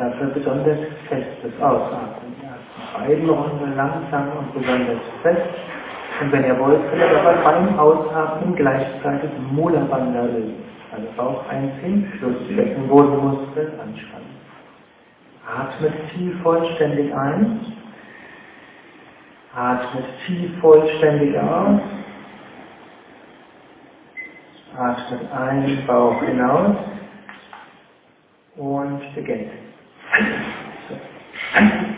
dafür besonders festes Ausatmen. Beiden Runden langsam und besonders fest. Und wenn ihr wollt, könnt ihr aber beim Ausatmen gleichzeitig Mula Bandha lösen. Also Bauch einziehen, Schluss, Beckenbodenmuskeln anspannen. Atmet tief vollständig ein. Atmet tief vollständig aus. Atmet ein, Bauch hinaus und beginnt. Anh. Anh.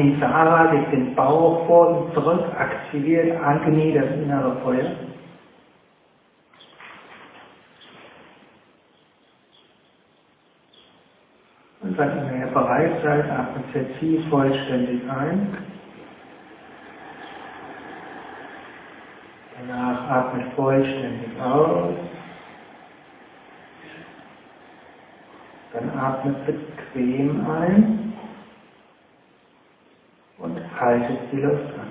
Agni Sahara, legt den Bauch vor und zurück, aktiviert Agni, das innere Feuer. Und wenn ihr bereit seid, atmet sehr tief vollständig ein. Danach atmet vollständig aus. Dann atmet bequem ein haltet die Luft an.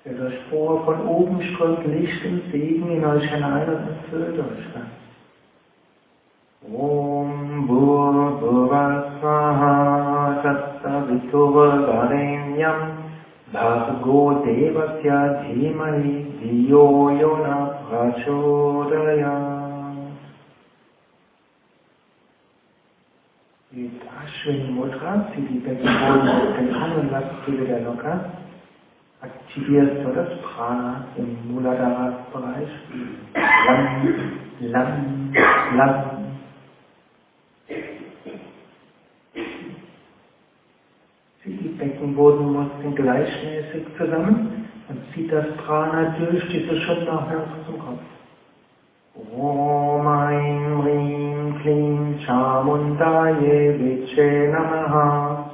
Stellt euch vor, von oben strömt Licht und Segen in euch hinein und erfüllt euch dann. Om Bhurvasvaha Tattaviturvarenyam Bhargo Devasya Dhimani Diyo Yona Prachodaya Die Ashwini Mudra, zieht die Beckenboden an und lasst sie wieder locker. Aktiviert so das Prana im Muladhara-Bereich. Lang, lang, lang. Zieht die Beckenbodenmuskeln gleichmäßig zusammen und zieht das Prana durch diese Schulter zum Kopf. Om Aim Rim Chamundaye Viche Namaha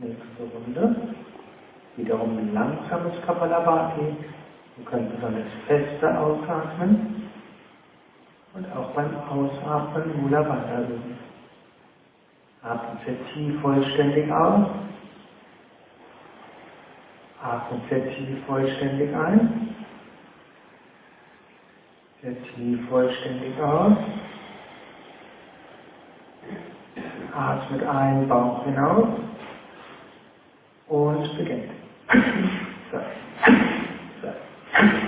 Nächste Runde. Wiederum ein langsames Kapalabhati. Ihr könnt besonders feste ausatmen. Und auch beim Ausatmen Mula Bandha üben. Atmen sehr tief vollständig aus. Atmen sehr tief vollständig ein. Sehr tief vollständig aus. Atmet ein, Bauch hinaus und beginnt. So. Thank you.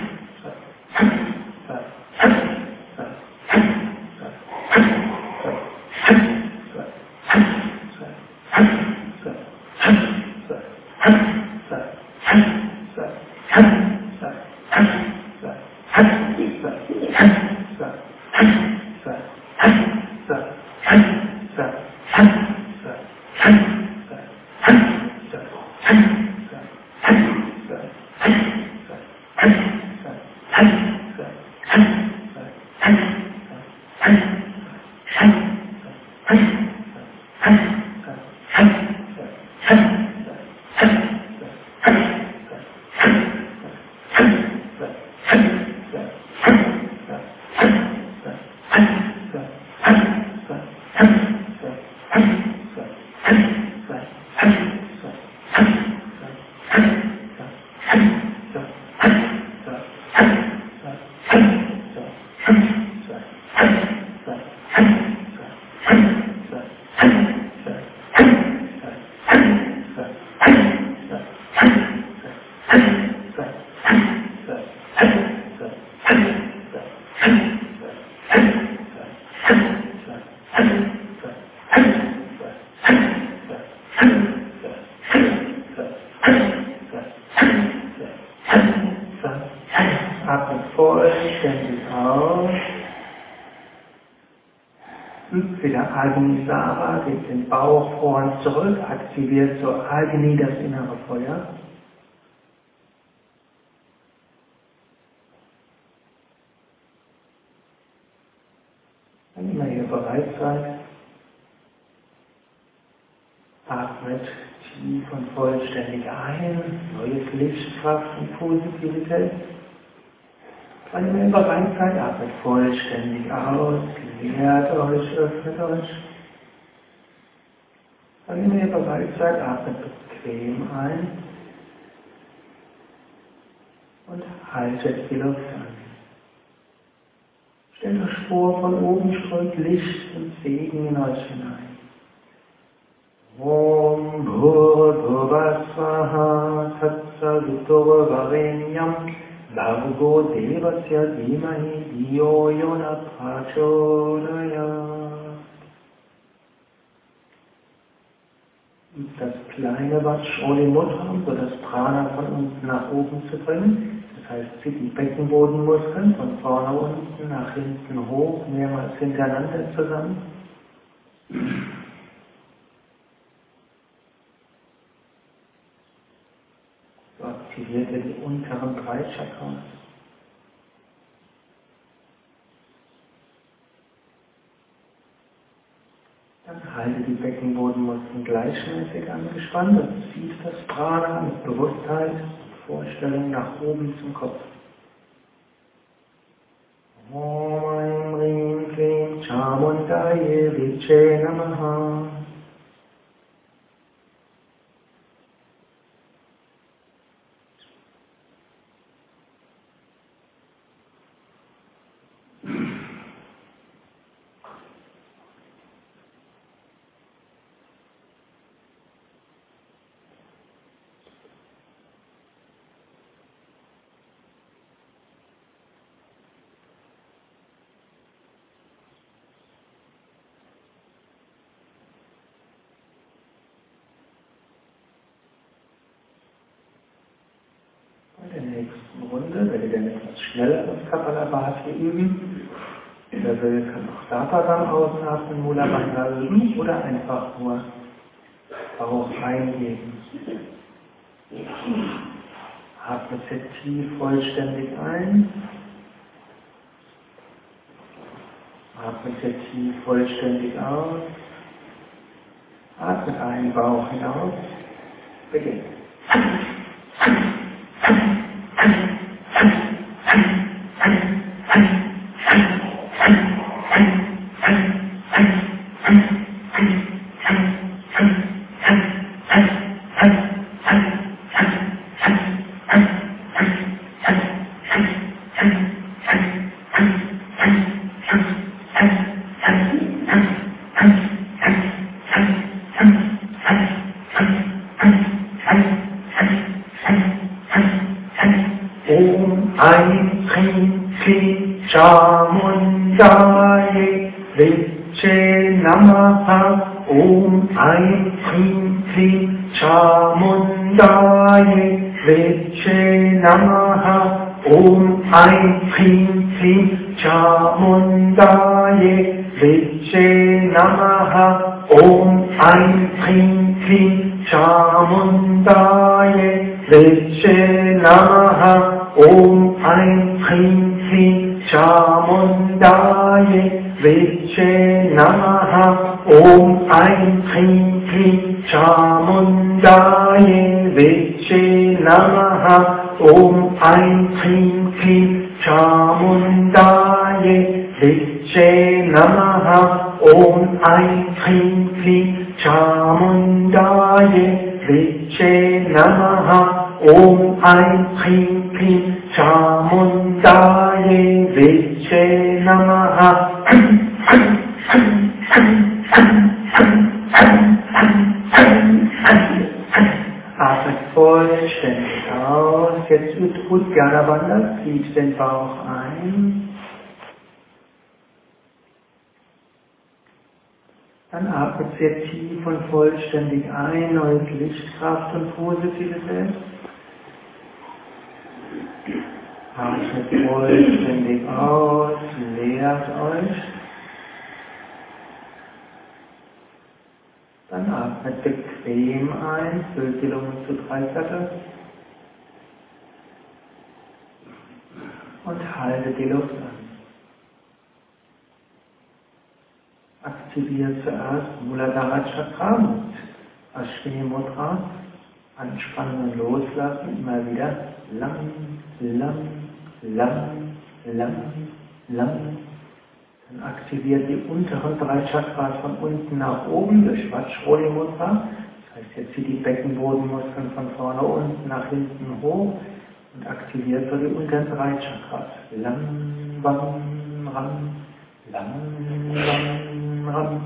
Album Sarah, den, den Bauchfreund zurück aktiviert zur Agni, das innere Feuer. Wenn immer ihr bereit seid, atmet tief und vollständig ein, neues Licht, Kraft und Positivität. Wann ihr bereit seid, atmet vollständig aus, leert euch, öffnet euch. Wann ihr bereit seid, atmet bequem ein und haltet die Luft an. Stellt euch vor, von oben strömt Licht und Segen in euch hinein. Om Bhurvasvaha Tatsaviturvarenyam Bhargo Devasya Dhimahi Dhiyo Yona Prachodayat Das kleine Watsch ohne so das Prana von unten nach oben zu bringen. Das heißt, zieht die Beckenbodenmuskeln von vorne unten nach hinten hoch, mehrmals hintereinander zusammen. aktiviert er die unteren drei Chakras. Dann halte die Beckenbodenmuskeln gleichmäßig angespannt und zieht das Prana mit Bewusstheit und Vorstellung nach oben zum Kopf. Om Rim Klim Chamundaye Viche Namaha Kapalabhati üben. Wer will, kann auch Sapadam ausatmen, Mula Bandha üben oder einfach nur Bauch eingeben. Atme tief vollständig ein. Atme tief vollständig aus. Atme ein, Bauch hinaus. नमः। ॐ ऐं ह्रीं फंफ्लि चामुण्डाय हृश्चे नमः। ॐ ऐं ह्रीं फिङ् चामुण्डाय हृच्छे नमः। ॐ ऐं ह्रीं फिङ्फ्लि चामुण्डाय ऋच्चे Beginn. sehr tief und vollständig ein, neues Lichtkraft und Positivität. Atmet vollständig aus, leert euch. Dann atmet bequem ein, füllt die Lunge zu drei Viertel. Und haltet die Luft an. aktiviert zuerst Muladhara Chakra Ashwini Mudra. Anspannen und loslassen, immer wieder lang, lang, lang, lang, lang. Dann aktiviert die unteren drei Chakras von unten nach oben durch Vajroli Mudra. Das heißt, jetzt zieht die Beckenbodenmuskeln von vorne unten nach hinten hoch und aktiviert so die unteren drei Chakras. Lang, bam, ram, lang, bam, ram,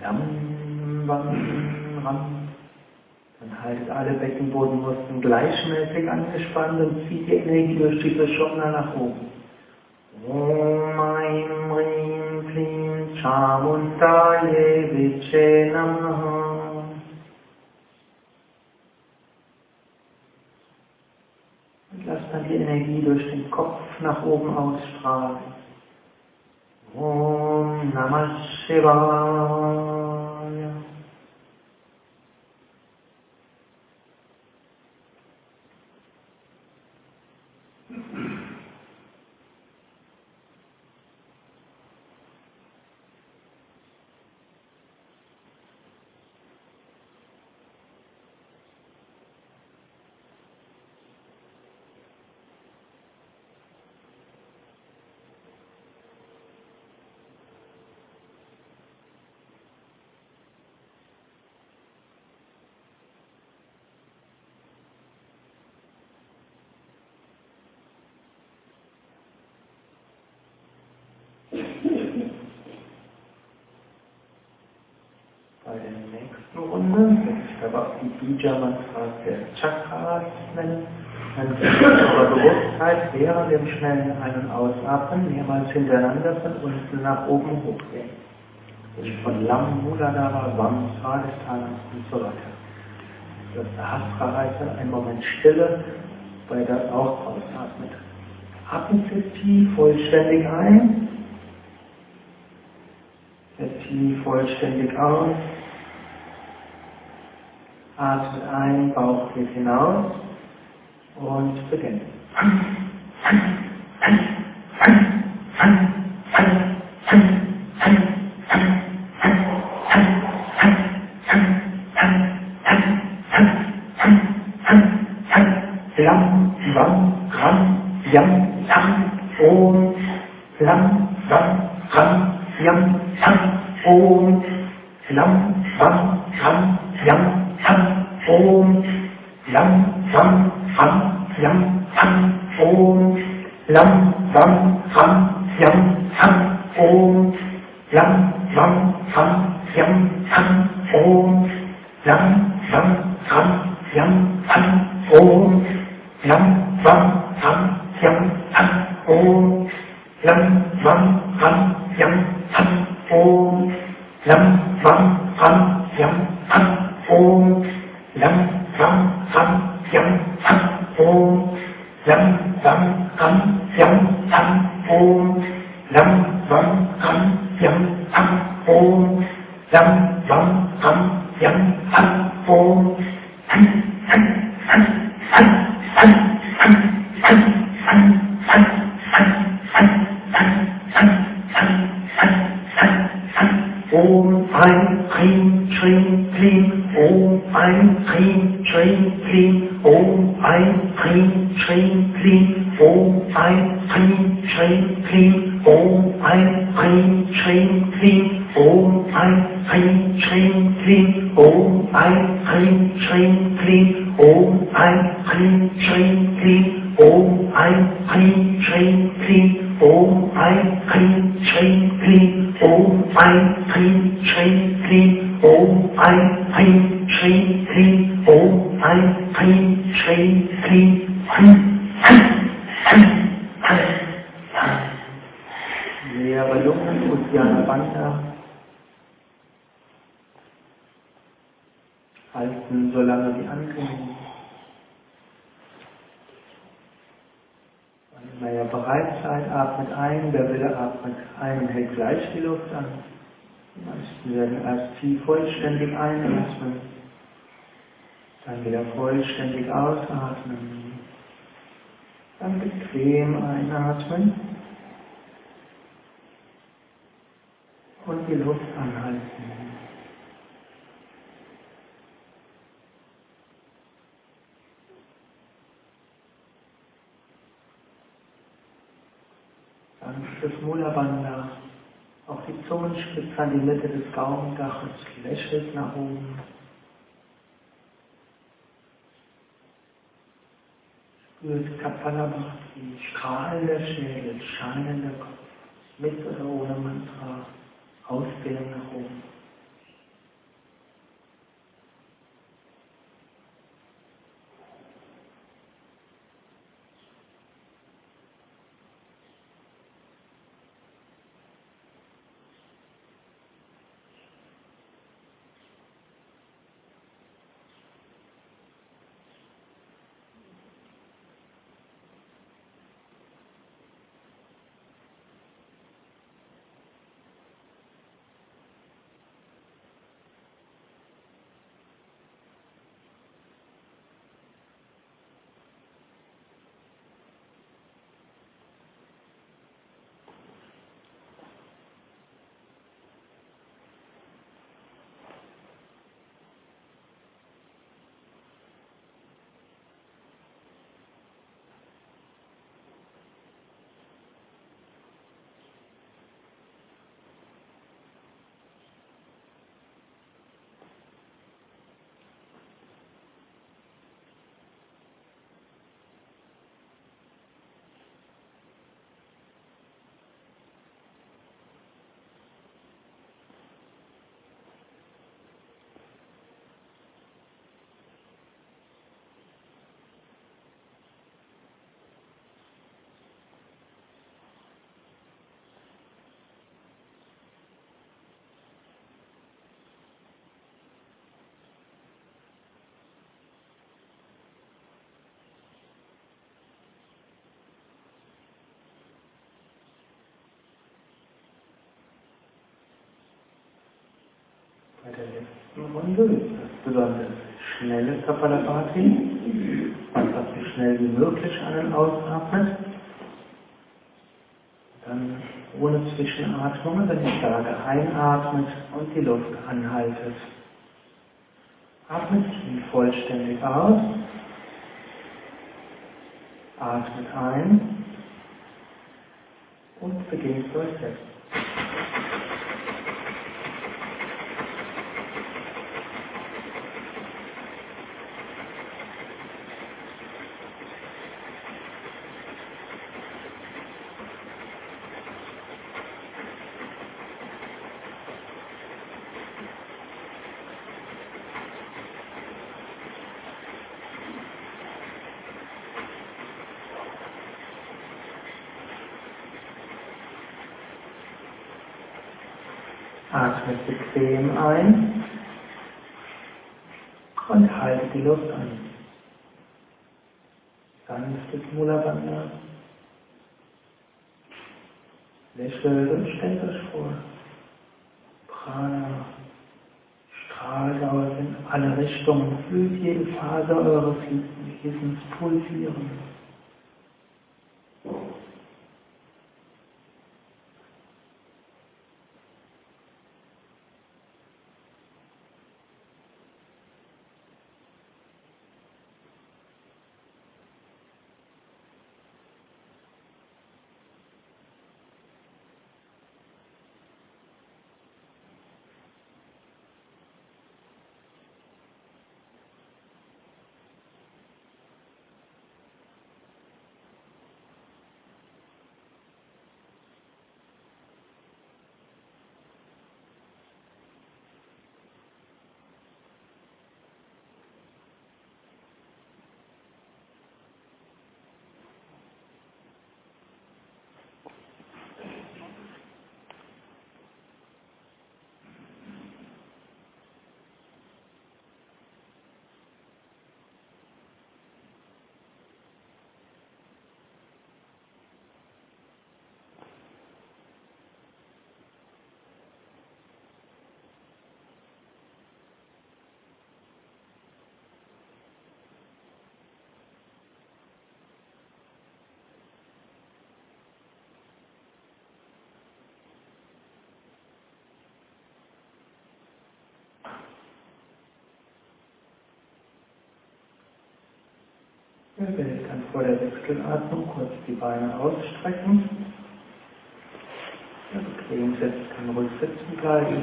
lang, bam, ram. Dann haltet alle Beckenbodenmuskeln gleichmäßig angespannt und zieht die Energie durch die Beschopner nach oben. Om Aim Rim Viche Namaha Und lasst dann die Energie durch den Kopf nach oben ausstrahlen. Om Namah Shivaya Bei der nächsten Runde, das ist der Chakras nennen, dann eure Bewusstheit während dem schnellen Ein- und Ausatmen mehrmals hintereinander von unten nach oben hochgehen. Von Lam, Muladhara, Vam, Svadhisthana und so weiter. Das Sahasrara ein Moment Stille, bei der auch ausatmet. Atmet Sie tief vollständig ein. Tief vollständig aus. Atmet ein, Bauch geht hinaus und beginnt. Lam, Vam, Ram, Yam, Tam, Om, Lam, Vam, Ram, Yam, Tam, Om, bequem einatmen und die Luft anhalten. Sanftes Mula Bandha. Auch die Zungenspitze an die Mitte des Gaumendaches lächelt nach oben. Spürt Kapalabhati, strahlender Schädel, scheinender Kopf, mit oder ohne Mantra, ausdehnen nach oben. Letzten Runde das besonders schnelle Kapalabhati, einfach so schnell wie möglich an- und ausatmet. Dann ohne Zwischenatmungen, wenn ich sage, einatmet und die Luft anhaltet. Atmet tief vollständig aus. Atmet ein und beginnt durchsetzen. Atme función. Wer will, kann vor der Wechselatmung kurz die Beine ausstrecken. Wer bequem sitzt, kann ruhig sitzen bleiben.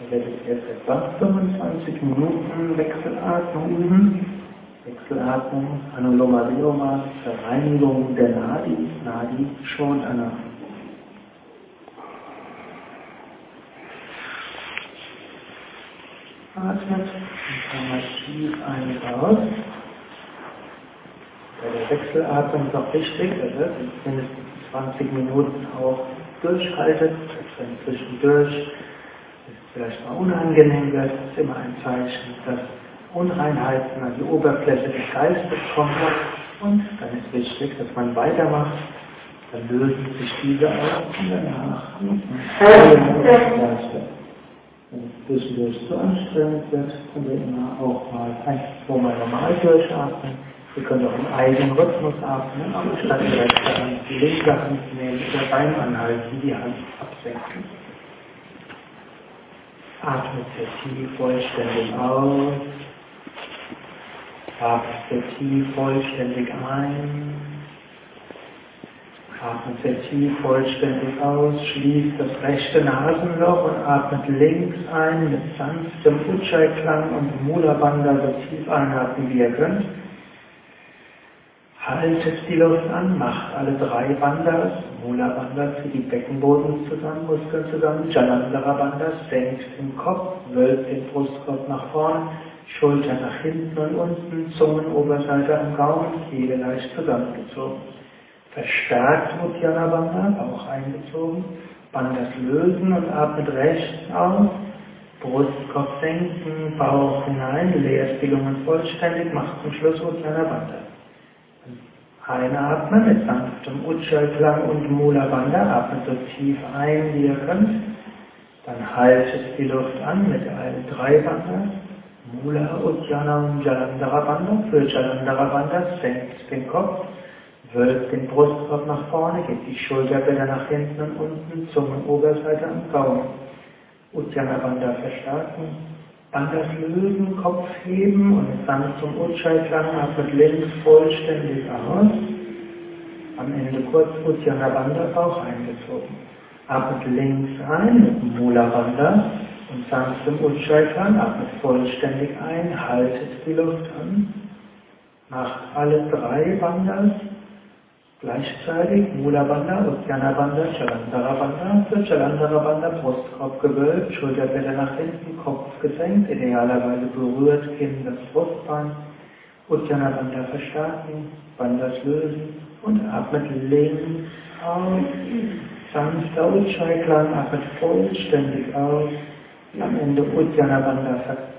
Wir werden jetzt etwa 25 Minuten Wechselatmung üben. Wechselatmung, Anuloma Viloma, Vereinigung der Nadi, Nadi Shodhana. Mal tief ein und aus. Bei der Wechselatmung ist auch wichtig, dass ihr mindestens 20 Minuten auch durchhaltet, dass wenn zwischendurch es vielleicht mal unangenehm wird, ist immer ein Zeichen, dass Unreinheiten an die Oberfläche des Geistes kommen. Und dann ist wichtig, dass man weitermacht. Dann lösen sich diese auf und danach wenn es zwischendurch zu anstrengend wird, können wir immer auch mal ein, zwei Mal normal durchatmen. Wir können auch im eigenen Rhythmus atmen, aber statt die rechte Hand die linke Hand nehmen oder beim Anhalten die Hand absenken. Atme sehr tief vollständig aus. Atme sehr tief vollständig ein. Atmet sehr tief vollständig aus, schließt das rechte Nasenloch und atmet links ein mit sanftem Ujjayi-Klang und Mula Bandha so tief einatmen, wie ihr könnt. Haltet die Luft an, macht alle drei Bandhas, Mula Bandha für die Beckenboden zusammen, Muskeln zusammen, Jalandhara Bandha senkt den Kopf, wölbt den Brustkorb nach vorn, Schulter nach hinten und unten, Zungenoberseite am Gaumen, Kehle leicht zusammengezogen. Verstärkt Uddiyana Bandha, Bauch eingezogen, Bandhas lösen und atmet rechts aus, Brustkopf senken, Bauch hinein, Leerstillungen vollständig, macht zum Schluss Uddiyana Bandha. Einatmen mit sanftem Ujjayi-Klang und Mula Bandha, atmet so tief ein, wie ihr könnt. Dann haltet die Luft an mit allen drei Bandhas. Mula, Uddiyana und Jalandhara Bandha. Für Jalandhara Bandha senkt den Kopf, wölbt den Brustkorb nach vorne, geht die Schulterblätter nach hinten und unten, Zungenoberseite am Gaumen. Uddiyana Bandha verstärken. Bandhas lösen, Kopf heben und mit sanftem Ujjayi-Klang atmet links vollständig aus. Am Ende kurz Uddiyana Bandha Bauch eingezogen. Atmet links ein mit Mula Bandha und sanftem Ujjayi-Klang atmet vollständig ein, haltet die Luft an. Macht alle drei Bandhas Gleichzeitig Mula Bandha, Uddiyana Bandha, Chalandhara Bandha, für Chalandhara Bandha Brustkorb gewölbt, Schulterblätter nach hinten, Kopf gesenkt, idealerweise berührt, Kinn das Brustbein, Uddiyana Bandha verstärken, Bandhas lösen und atmet links aus, sanfter Ujjayi-Klang, atmet vollständig aus, am Ende Uddiyana Bandha verstärken.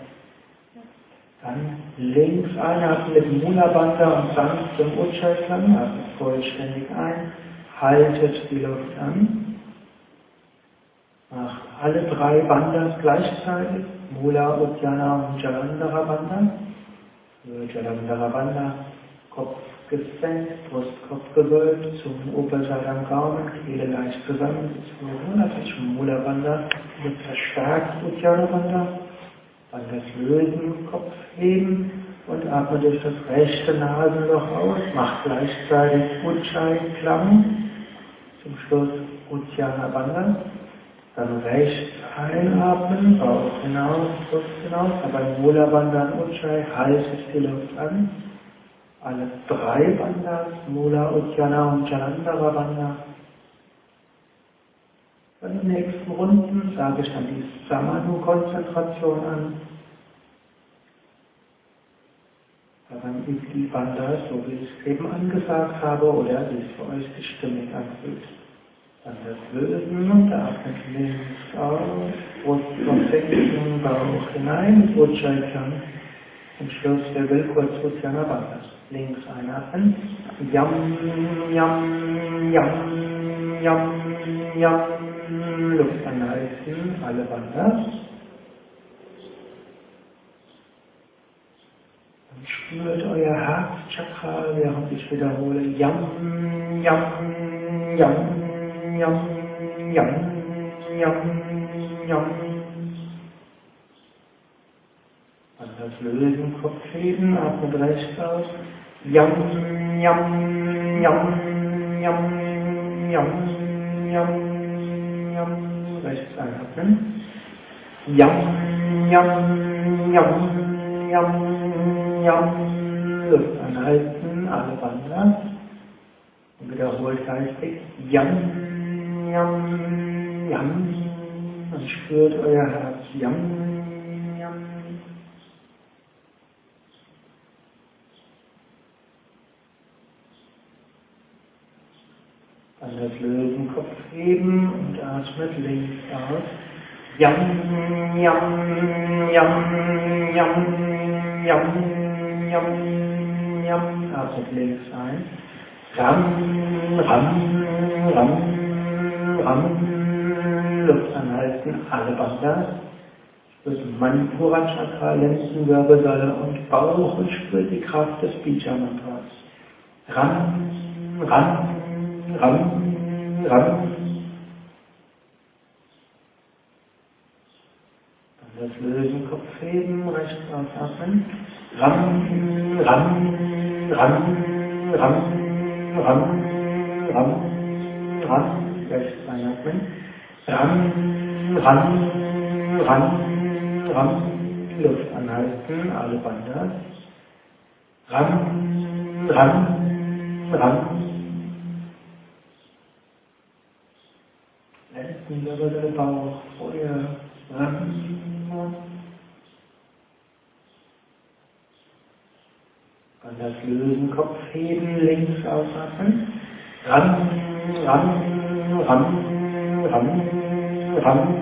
Dann links einatmen mit Mula Bandha und sanftem Ujjayi-Klang, atmet vollständig ein, haltet die Luft an, macht alle drei Bandhas gleichzeitig, Mula, Uddiyana und Jalandhara Bandha. Jalandhara Bandha, Kopf gesenkt, Brustkorb gewölbt, Zungenoberseite am Gaumen, Kehle leicht zusammengezogen. Schon Mula Bandha, wird verstärkt Uddiyana Bandha. Bandhas lösen, Kopf heben und atme durch das rechte Nasenloch aus, macht gleichzeitig Ujjayi-Klang, zum Schluss Uddiyana Bandha. Dann rechts einatmen, Bauch hinaus, Brust hinaus, aber Mula Bandha Ujjayi, haltet die Luft an. Alle drei Bandhas, Mula, Uddiyana und Jalandhara Bandha. Bei den nächsten Runden sage ich dann die Samanu-Konzentration an. Daran übt die Bandhas, so wie ich es eben angesagt habe, oder wie es für euch sich stimmig anfühlt. Dann das Lösen und atmet links aus, Brust senken, Bauch hinein, Ujjayi-Klang. Zum Schluss der will kurz Uddiyana Bandhas. Links einatmen. Yam, yam, yam, yam, yam. Luft anhalten, alle Bandhas. Und spürt euer Herzchakra, während ich wiederhole. Yam, yam, yam, yam, yam, yam, yam. An das Lösen, Kopf heben, atmet rechts aus. Yam, yam, yam, yam, yam, yam, yam. Rechts einatmen. Yam, yam, yam, yam, yam. Luft anhalten, alle wandern. Und wiederholt geistig. Yam, yam, yam. Und spürt euer Herz. Yam, yam. Dann das Lösen, Kopf heben und atmet links aus. Yam, yam, yam, yam, yam, yam, yam. Atmet links ein. Ram, ram, ram, ram. Luft anhalten, alle Banda. Spürt Manipura Chakra, Lendenwirbelsäule und Bauch und spürt die Kraft des Bija Mantras. Ram, ram, ram, ram. Dann das Lösen, Kopf heben, rechts ausatmen. Ram, ram, ram, ram, ram, ram, ram, rechts einatmen. Ram, ram, ram, ram, Luft anhalten, alle Banda. Ram, ram, ram. Lendenwirbel, Bauch, Feuer, ram. Dann das Lösen, Kopf heben, links ausatmen. Ram, ram, ram, ram, ram,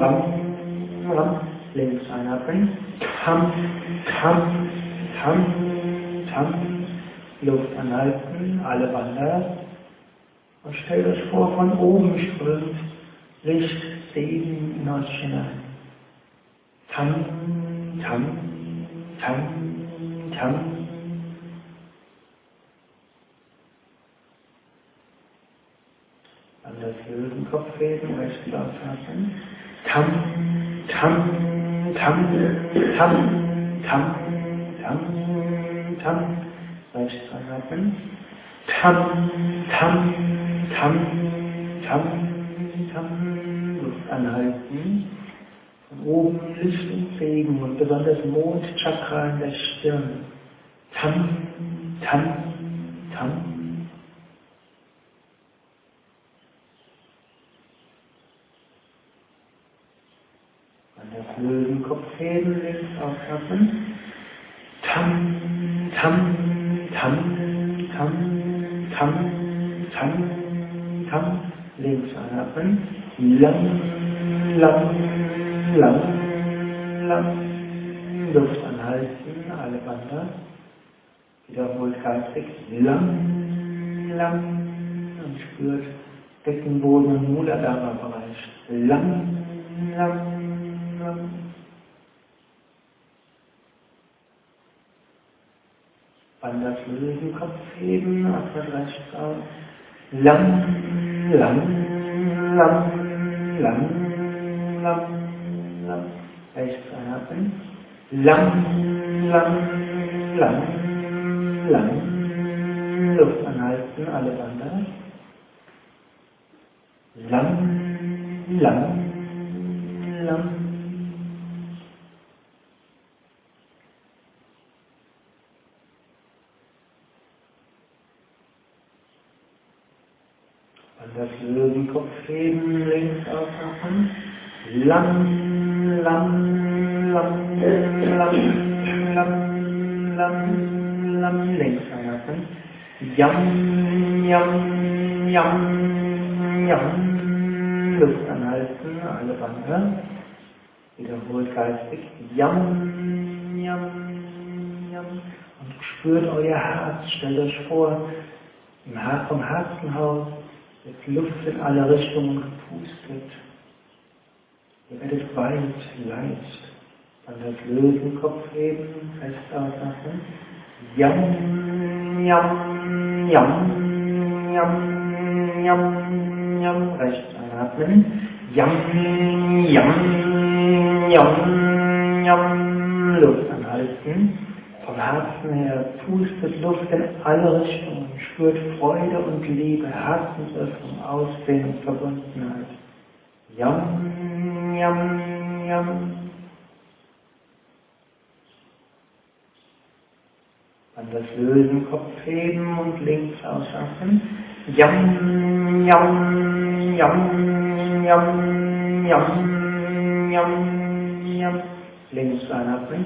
ram, ram. Links einatmen. Tam, tam, tam, tam. Luft anhalten, alle Wander. Und stellt euch vor, von oben strömt Licht, Segen in. Tam, tam, tam, tam. An das Löwenkopf heben, rechts ausatmen. Tam, tam, tam, tam, tam, tam, tam. Rechts einatmen. Tam, tam, tam, tam, tam. Luft anhalten. Von oben Licht und besonders Mondchakra in der Stirn. Tam, tam, tam. An das Löwenkopf heben, links ausatmen. Tam, tam, tam, tam, tam, tam, tam. Links einatmen. Lang, lang, lang, lang. Luft anhalten, alle Banda. Wiederholt geistig. Lang, lang. Und spürt Beckenboden und Muladhara-Bereich. Lang, lang, lang. Das Lösen, Kopf heben, atmet rechts aus. Lang, lang, lang, lang, lang, lang. Rechts einatmen. Lang, lang, lang, lang. Luft anhalten, alle Bande. Lang, lang, lang. Und das Löwenkopf heben, links ausatmen. Lang, lang, lang, lang, lang, lang, lang, links einatmen. Yam, yam, yam, yam. Luft anhalten, alle Bande. Wiederholt geistig. Yam, yam, yam. Und spürt euer Herz. Stellt euch vor, im Her vom Herzenhaus wird Luft in alle Richtungen gepustet. Ihr werdet weit, leicht. Dann das Löwenkopf heben, fest ausatmen. Yam, yam, yam, yam, yam, yam. Rechts einatmen. Yam, yam, yam, yam, Luft anhalten. Vom Herzen her pustet Luft in alle Richtungen, spürt Freude und Liebe, Herzensöffnung, Ausdehnung, Verbundenheit. Yam, yam, yam. Dann das Lösen, Kopf heben und links ausatmen. Yam, yam, yam, yam, yam, yam, yam. Links einatmen.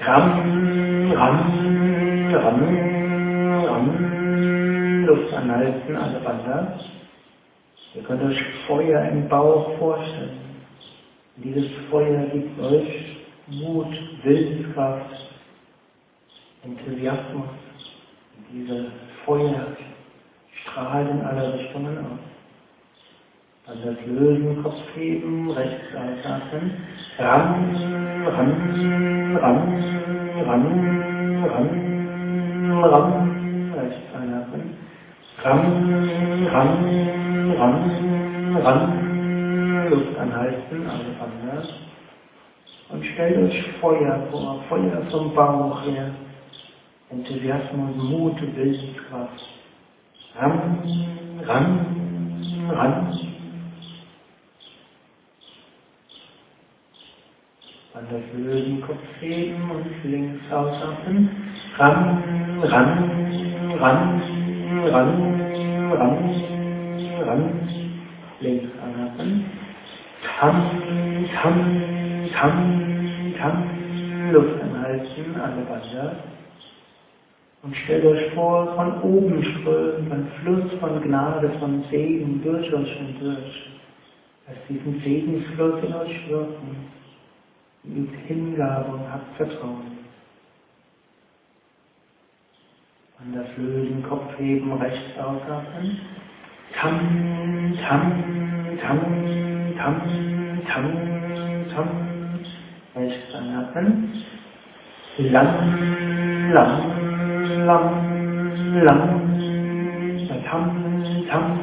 Ram, ram, ram, ram. Luft anhalten, alle Bande. Ihr könnt euch Feuer im Bauch vorstellen. Dieses Feuer gibt euch Mut, Willenskraft, Enthusiasmus. Diese Feuer strahlt in alle Richtungen aus. Dann das Lösen, Kopf heben, rechts ausatmen. Ran, ran, ran, ran, ran, ran, rechts einatmen. Ran, ran, ran, ran, Luft anhalten, alle anders. Und stellt euch Feuer vor, Feuer vom Bauch her. Enthusiasmus, Mut, Willenskraft. Ran, ran, ran. Dann das Lösen, Kopf heben und links ausatmen. Ran, ran, ran, ran, ran, ran. Links anatmen. Tam, tam, tam, tam. Luft anhalten, alle Bande. Und stellt euch vor, von oben strömt ein Fluss von Gnade, von Segen durch euch hindurch. Lasst diesen Segensfluss in euch wirken. Übt Hingabe und habt Vertrauen. An das Lösen, Kopf heben, rechts ausatmen. Tam, tam, tam, tam, tam, tam. Einatmen. Lam, lam, lam, lam. Tam, tam,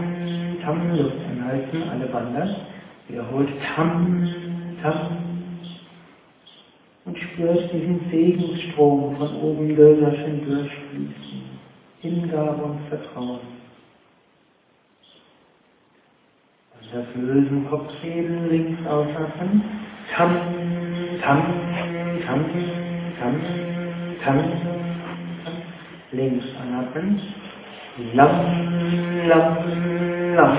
tam. Luft anhalten, alle Bande. Wiederholt tam, tam und spürst diesen Segensstrom von oben durch euch hindurchfließen. Hingabe und Vertrauen. Und das Lösen, Kopf heben, links ausatmen. Tam, tam, tam, tam, tam, tam. Links anatmen. Lam, lam, lam,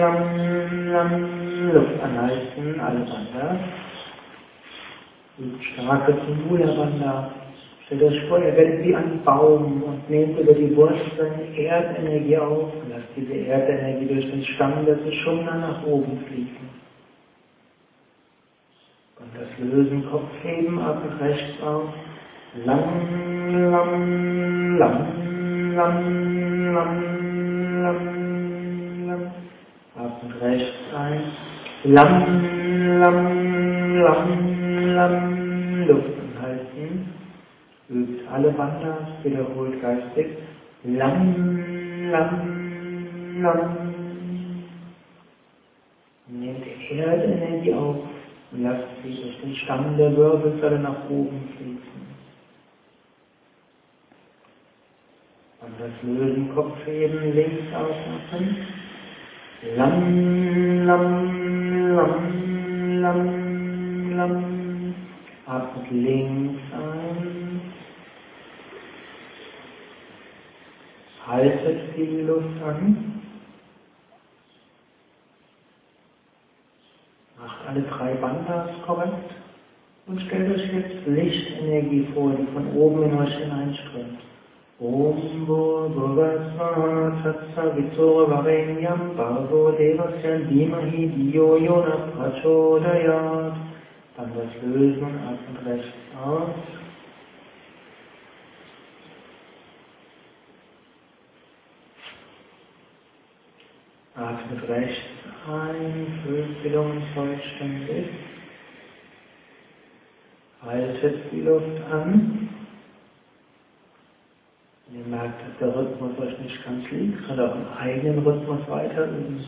lam, lam. Luft anhalten, alle Wander. Starke Mula-Banda. Stellt euch vor, ihr werdet wie ein Baum und nehmt über die Wurzeln Erdenergie auf und lasst diese Erdenergie durch den Stamm des Schumna nach oben fließen. Und das Lösen, Kopf heben, atmet rechts auf. Lang, lang, lang, lang, lang, lang, lang. Atmet rechts ein. Lang, lang, lang, lang Luft anhalten. Übt alle Bandas, wiederholt geistig. Lang, lang, lang. Nehmt Erdenergie auf und lasst sie durch den Stamm der Wirbelsäule nach oben fließen. Und das Lösen, Kopf heben, links ausatmen. Lang, lang, lang, lang, lang. Atmet links ein. Haltet die Luft an. Macht alle drei Bandas korrekt. Und stellt euch jetzt Lichtenergie vor, die von oben in euch hineinströmt. Om Bhurvasvaha Tatsavitur Varenyam Bhavo Devasya Dhimahi Diyo Yona Prachodayat dann das Lösen, atmet rechts aus. Atmet rechts ein, füllt die Lungen vollständig. Haltet die Luft an. Ihr merkt, dass der Rhythmus euch nicht ganz liegt, könnt auch im eigenen Rhythmus weiter üben.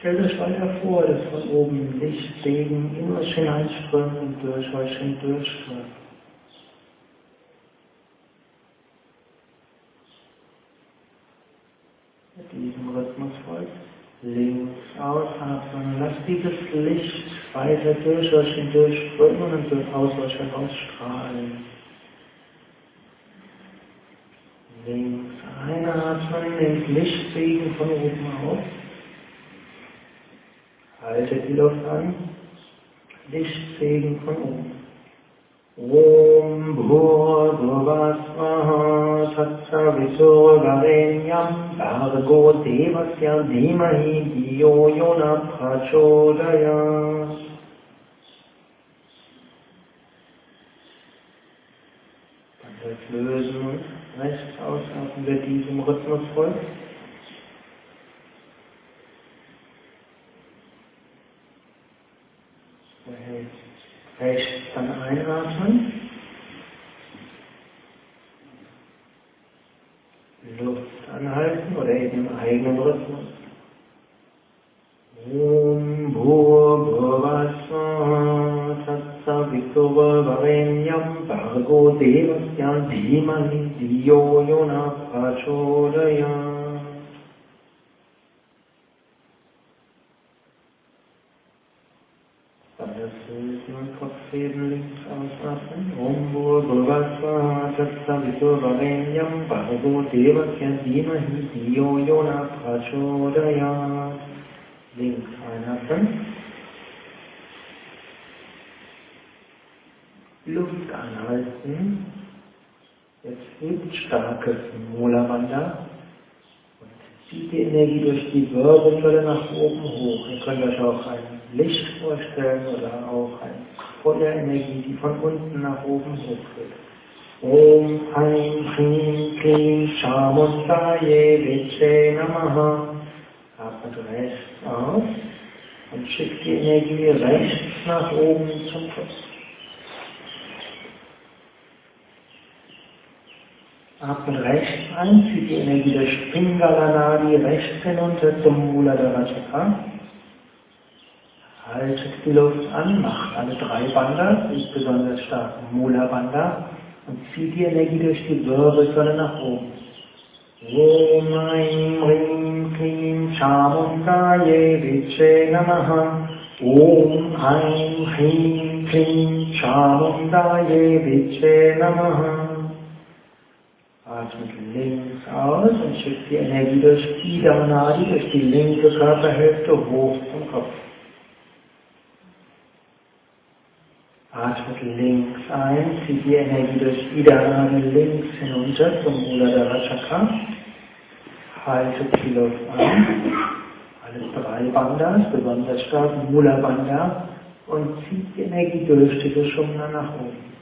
Stellt euch weiter vor, dass von oben Lichtsegen in euch hineinströmt und durch euch hindurchströmt. Mit diesem Rhythmus folgt links ausatmen. Lasst dieses Licht weiter durch euch hindurchströmen und durch aus euch herausstrahlen. Links einatmen, nehmt Lichtsegen von oben auf. Haltet die Luft an. Lichtsegen von oben. Om Bhurguvasvaha Tatsaviturvarenyam Bhargo Devasya Dhimahi Diyo Yona Prachodaya Dann das Lösen. Rechts ausatmen, wer diesem Rhythmus folgt. Rechts dann einatmen. Luft anhalten oder eben im eigenen Rhythmus. Om Bhurvasva Tatsaviturvarenyam Bhargo Devasya Dhimahi Diyo Yona Prachodaya Om Bhurvasva Tatsaviturvarenyam Bhargo Devasya Dhimahi Diyo Yona Prachodaya Links einatmen. Luft anhalten. Jetzt hebt starkes Mula-Bandha und zieht die Energie durch die Wirbelsäule nach oben hoch. Ihr könnt euch auch ein Licht vorstellen oder auch eine Feuerenergie, die von unten nach oben hochgeht. Om Haim Hrim Klim Shamuntaye Viche Namaha. Atmet rechts aus und schickt die Energie rechts nach oben zum Kopf. Atmet rechts ein, zieht die Energie der Spingalanadi rechts hinunter zum Muladhara Chakra. Haltet die Luft an, macht alle drei Bandha, ist besonders stark Mula Bandha und zieht die Energie durch die Wirbelsäule nach oben. Om Aim Rim Klim Chamundaye Viche Namaha Om Aim Rim Klim Chamundaye Viche Namaha Atmet links aus und schickt die Energie durch Ida Nadi, durch die linke Körperhälfte hoch zum Kopf. Atmet links ein, zieht die Energie durch Ida Nadi links hinunter zum Muladhara Chakra. Haltet die Luft an. Alle drei Bandhas, besonders stark Mula Bandha und zieht die Energie durch die Sushumna nach oben.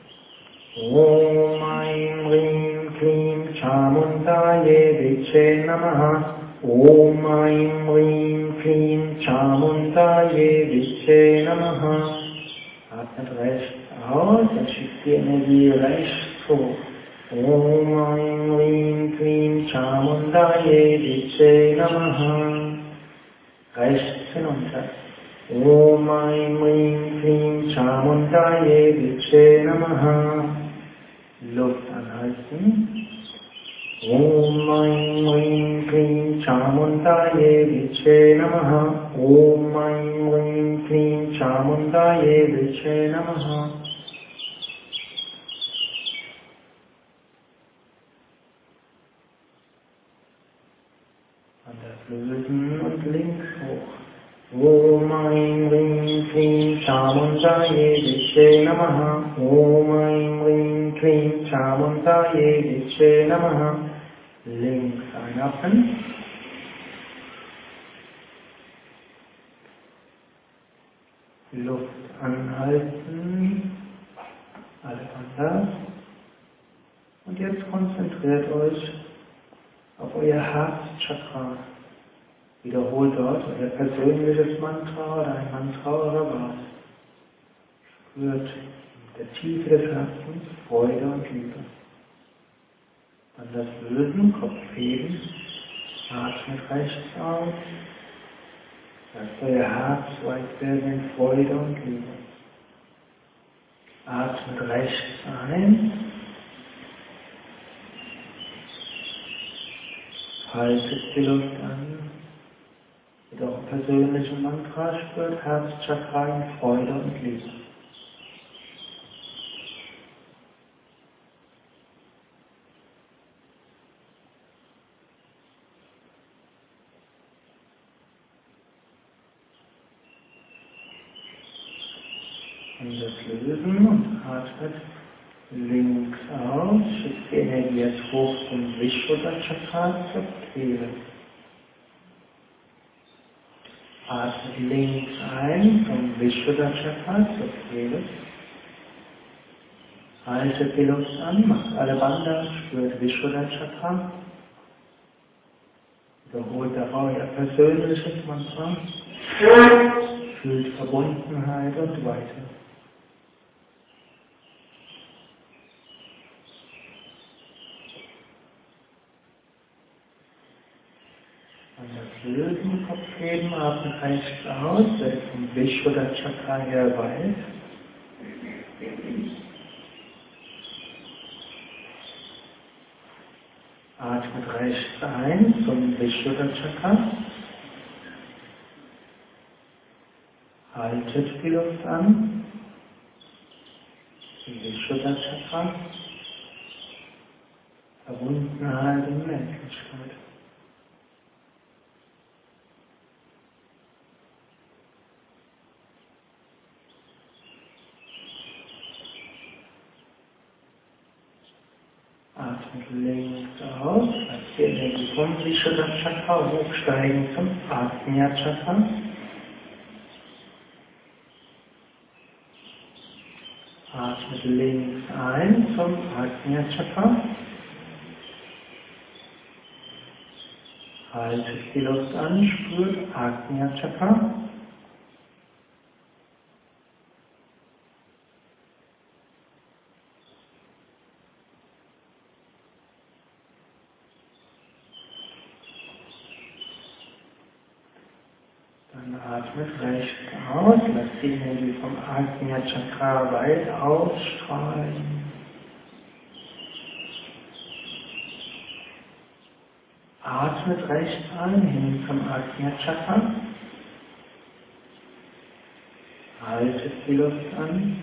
Om Aim Rim Klim Chamundaye Viche Namaha Om Aim Rim Klim Chamundaye Viche Namaha Rechts aus und schickt die Energie rechts hoch. Om Aim Rim Klim Chamundaye Viche Namaha Rechts hinunter. Om Aim Rim Klim Chamundaye Viche Namaha Luft anhalten. Om Aim Rim Klim Chamundaye Viche Namaha Om Aim Rim Klim Chamundaye Viche Namaha An der Lösen und links hoch. Om Aim Rim Klim Chamundaye Viche Namaha Om Links einatmen. Luft anhalten. Alle anders. Und jetzt konzentriert euch auf euer Herzchakra. Wiederholt dort euer persönliches Mantra oder ein Mantra eurer Wahl. Spürt in der Tiefe des Herzens Freude und Liebe. Dann das Lösen, Kopf heben, atmet rechts aus Lasst euer Herz weit werden in Freude und Liebe. Atmet rechts ein. Haltet die Luft an. Mit eurem persönlichen Mantra spürt Herzchakra in Freude und Liebe. Und das Lösen und atmet links aus, schickt die Energie jetzt hoch zum Vishuddha-Chakra zur Kehle. Atmet links ein vom Vishuddha-Chakra zur Kehle. Haltet die Luft an, macht alle Bande, spürt Vishuddha-Chakra. Wiederholt dabei euer persönliches Mantra. Fühlt Verbundenheit und Weite. Und das Lösen rechts aus, der vom Vishuddha Chakra her weit. Atmet rechts ein zum Vishuddha Chakra. Haltet die Luft an. Vishuddha Chakra. Verbundenheit und Menschlichkeit. Links aus, lasst die Energie vom Vishuddha Chakra hochsteigen zum Ajna Chakra. Atmet links ein zum Ajna Chakra. Haltet die Luft an, spürt Ajna Chakra. Dann atmet rechts aus, lasst die Energie vom Weit ausstrahlen. Atmet rechts ein, hin zum Ajna Chakra. Haltet die Luft an.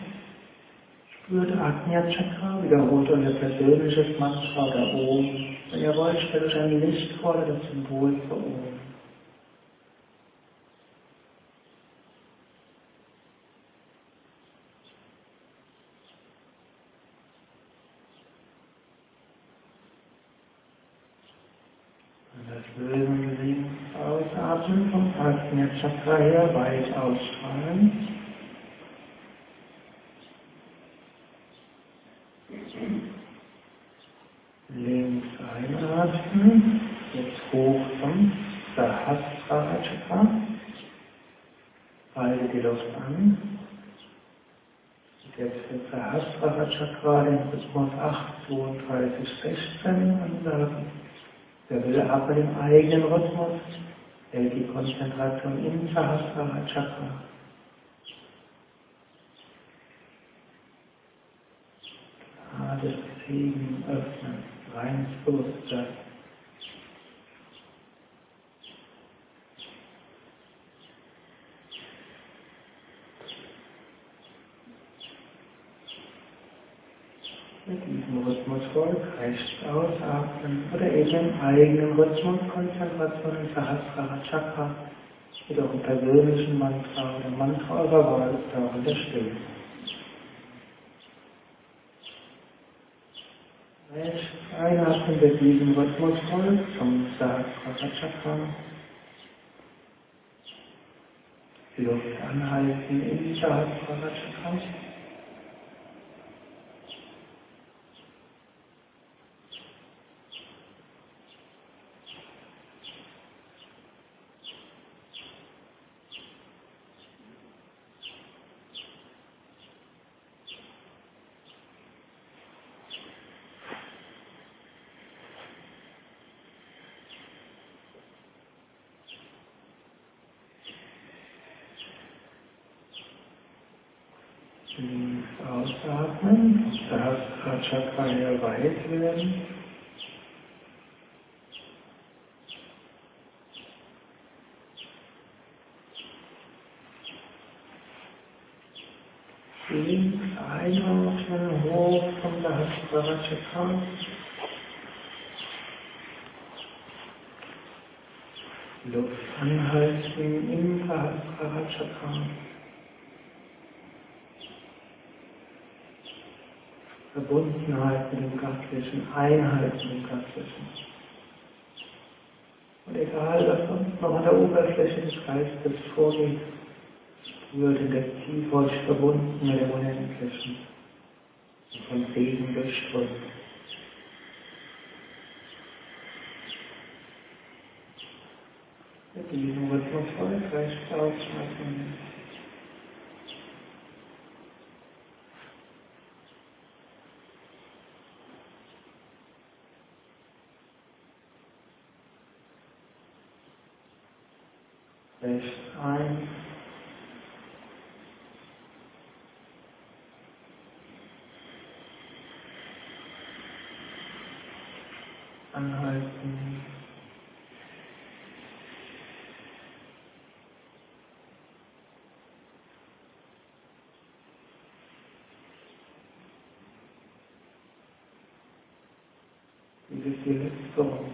Spürt Ajna Chakra, wiederholt euer persönliches Mantra oder Om. Wenn ihr wollt, stellt euch ein Licht vor das Symbol für Om. Und das Lösen links ausatmen vom Ajna Chakra her weit ausstrahlen. Links einatmen, jetzt hoch zum Sahasrara Chakra. Halte die Luft an. Jetzt für Sahasrara Chakra den Rhythmus 8, 32, 16 ansagen. Wer will aber den eigenen Rhythmus, hält die Konzentration im Sahasrara Chakra. Gerade Segen öffnen, reines Bewusstsein. Mit diesem Rhythmus folgt rechts ausatmen oder im eigenen Rhythmus Konzentration im Sahasrara Chakra mit eurem persönlichen Mantra oder Mantra eurer Wahl oder auch in der Stille. Rechts einatmen mit diesem Rhythmus folgt zum Sahasrara Chakra. Die Luft anhalten im Sahasrara Chakra. Chakraya weit werden. Links einatmen, hoch von der Hasbara Chakra. Luft anhalten im Hasbara Chakra. Verbundenheit mit dem Göttlichen, Einheit mit dem Göttlichen. Und egal, was sonst noch an der Oberfläche des Geistes vorgeht, wird in der Tiefe euch verbunden mit dem Unendlichen und von Segen durchströmt. Mit diesem Rhythmus folgt rechts Cùng.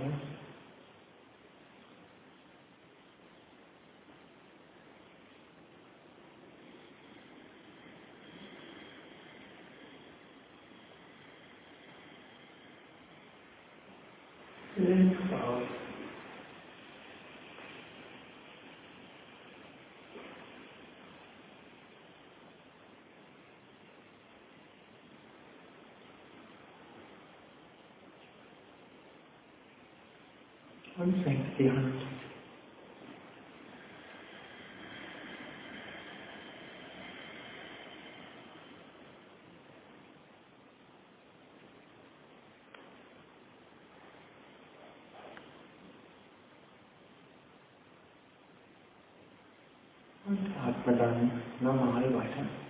ध्यान आत्मदान न हमारे भाषा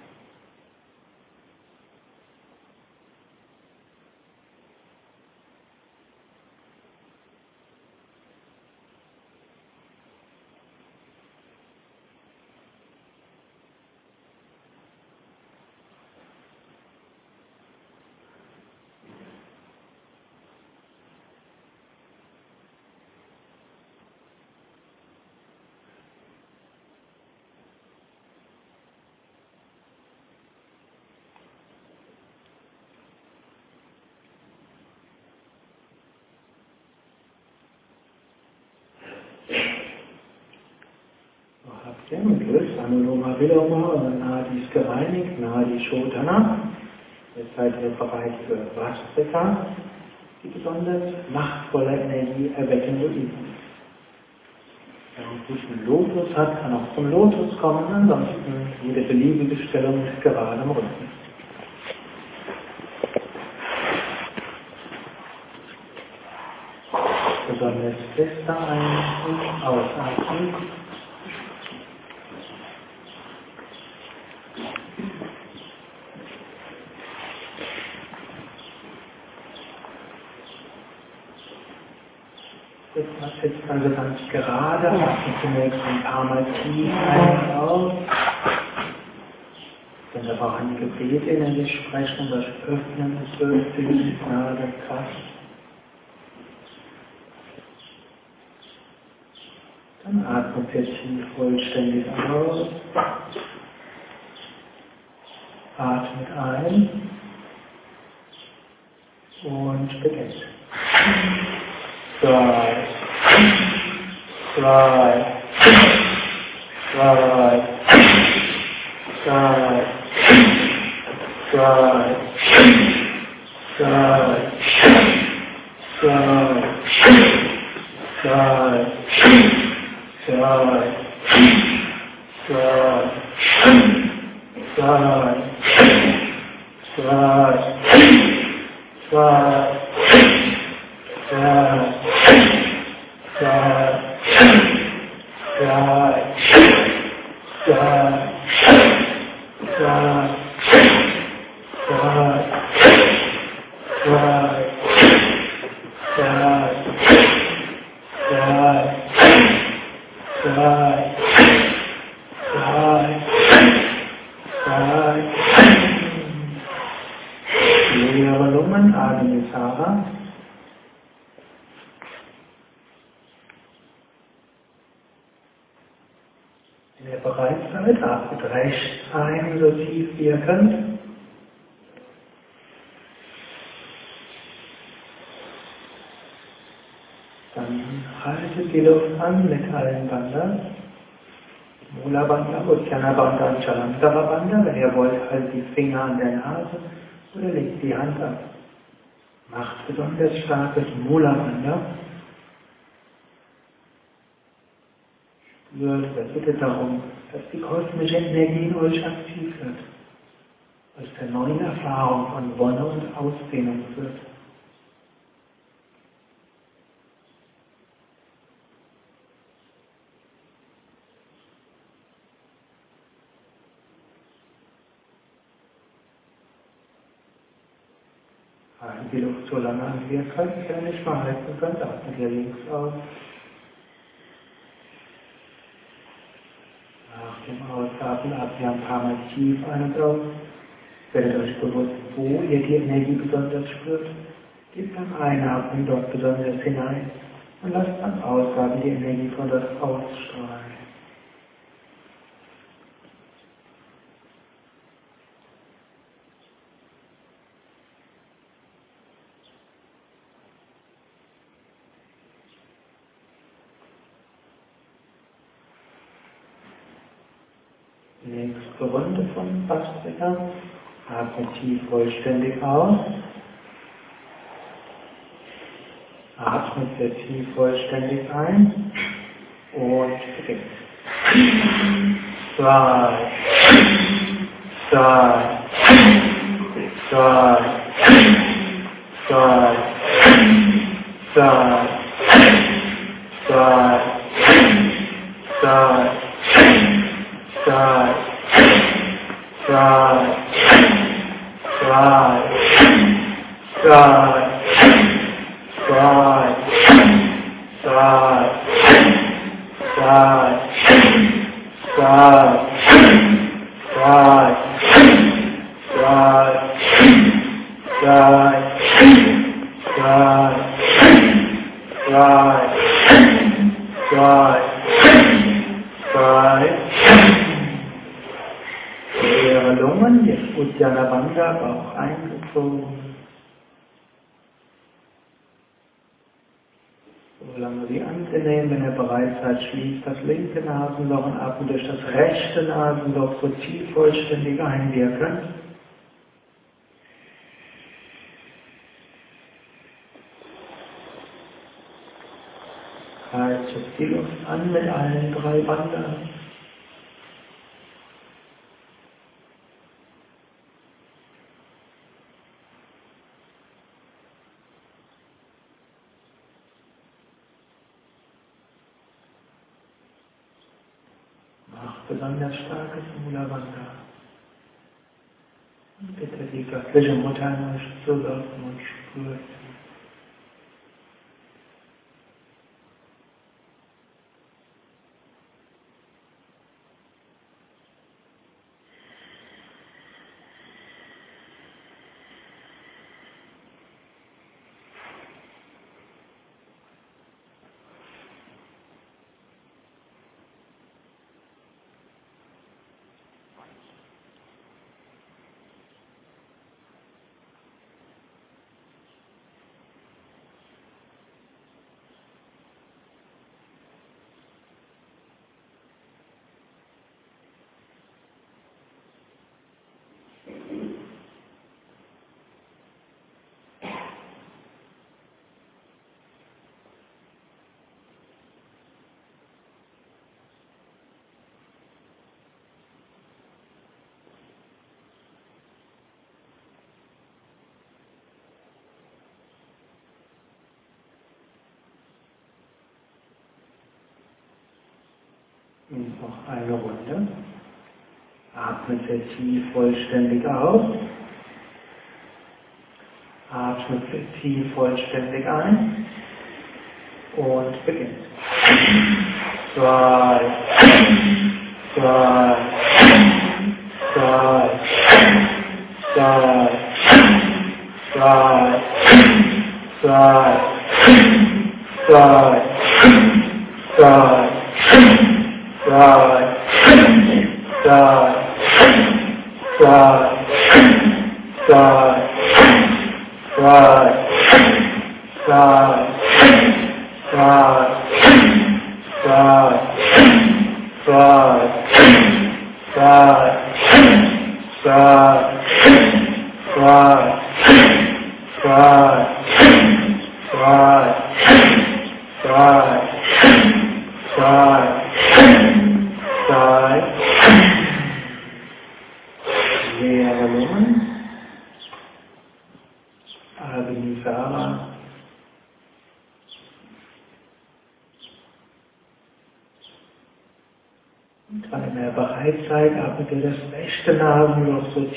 Lust Anuloma Viloma und Nadis gereinigt, Nadi Shodhana. Jetzt seid ihr bereit für Vastrika, die besonders machtvolle Energie erweckende Übung. Wer einen Lotus hat, kann auch zum Lotus kommen, ansonsten jede beliebige Stellung mit geradem Rücken. Besonders fester ein- und ausatmen. Jetzt sitzt also ganz gerade, atmet zunächst ein paar Mal tief ein und aus. Wenn wir auch an die Gebete innerlich sprechen, das Öffnen des Höflings, Nase, Kraft. Dann atmet ihr tief vollständig aus. Atmet ein und beginnt. Drei, drei, God, God, God, God, God, God. Die Finger an der Nase oder legt die Hand ab. Macht besonders starkes Mula Bandha. Spürt oder bittet darum, dass die kosmische Energie in euch aktiv wird. Aus der neuen Erfahrung von Wonne und Ausdehnung wird. Halten die Luft so lange an, wie ihr könnt, wenn ihr nicht mal halten könnt, atmet ihr links aus. Nach dem Ausatmen atmet ein paar Mal tief ein und aus. Werdet euch bewusst, wo ihr die Energie besonders spürt. Gebt beim Einatmen dort besonders hinein und lasst beim Ausatmen die Energie von dort ausstrahlen. Adjektiv vollständig aus. Atmet sehr tief vollständig ein und kriegt. Zwei, zwei, zwei, zwei, zwei, zwei, zwei, letzten Abend noch so viel vollständig einwirken. Also zieh uns an mit allen drei Wandern. به جمعه تنهاش صدا مشکل und noch eine Runde. Atmet sehr tief vollständig aus. Atmet sehr tief vollständig ein. Und beginnt. Zwei. Zwei. Zwei. zwei, zwei, zwei, zwei, zwei, zwei, die, die, die, die, die, die, die.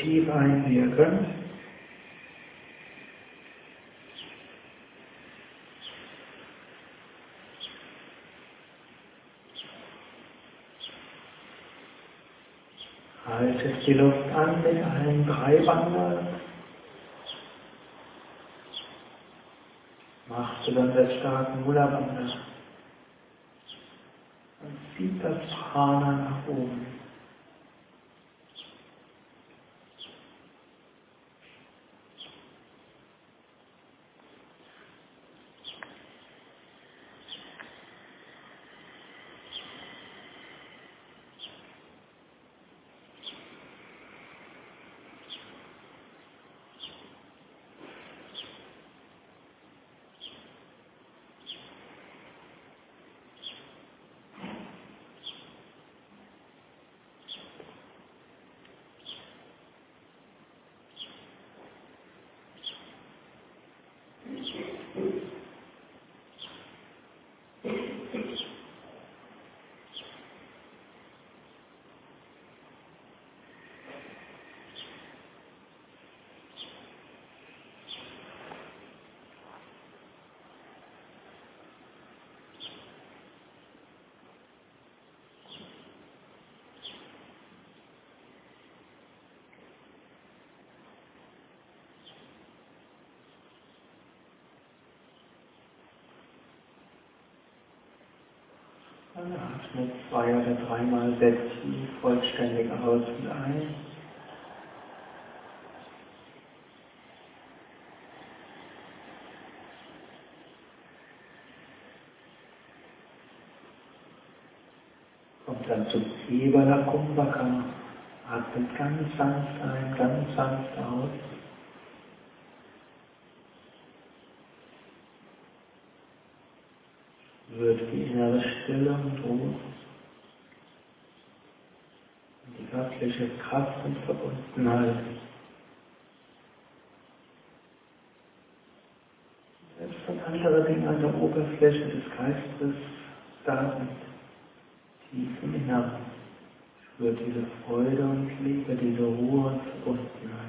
Tief ein, wie ihr könnt. Haltet die Luft an mit allen drei Bandern. Macht besonders starken Mula-Bandar. Und zieht das Prana nach oben. Dann atmet zwei oder dreimal sehr tief vollständig aus und ein. Kommt dann zu Ebala Kumbhaka. Atmet ganz sanft ein, ganz sanft aus. wird die innere Stille und Ruhe und göttliche Kraft und Verbundenheit. Selbst wenn andere Dinge an der Oberfläche des Geistes da sind, tief im Inneren, spürt diese Freude und Liebe, diese Ruhe und Verbundenheit.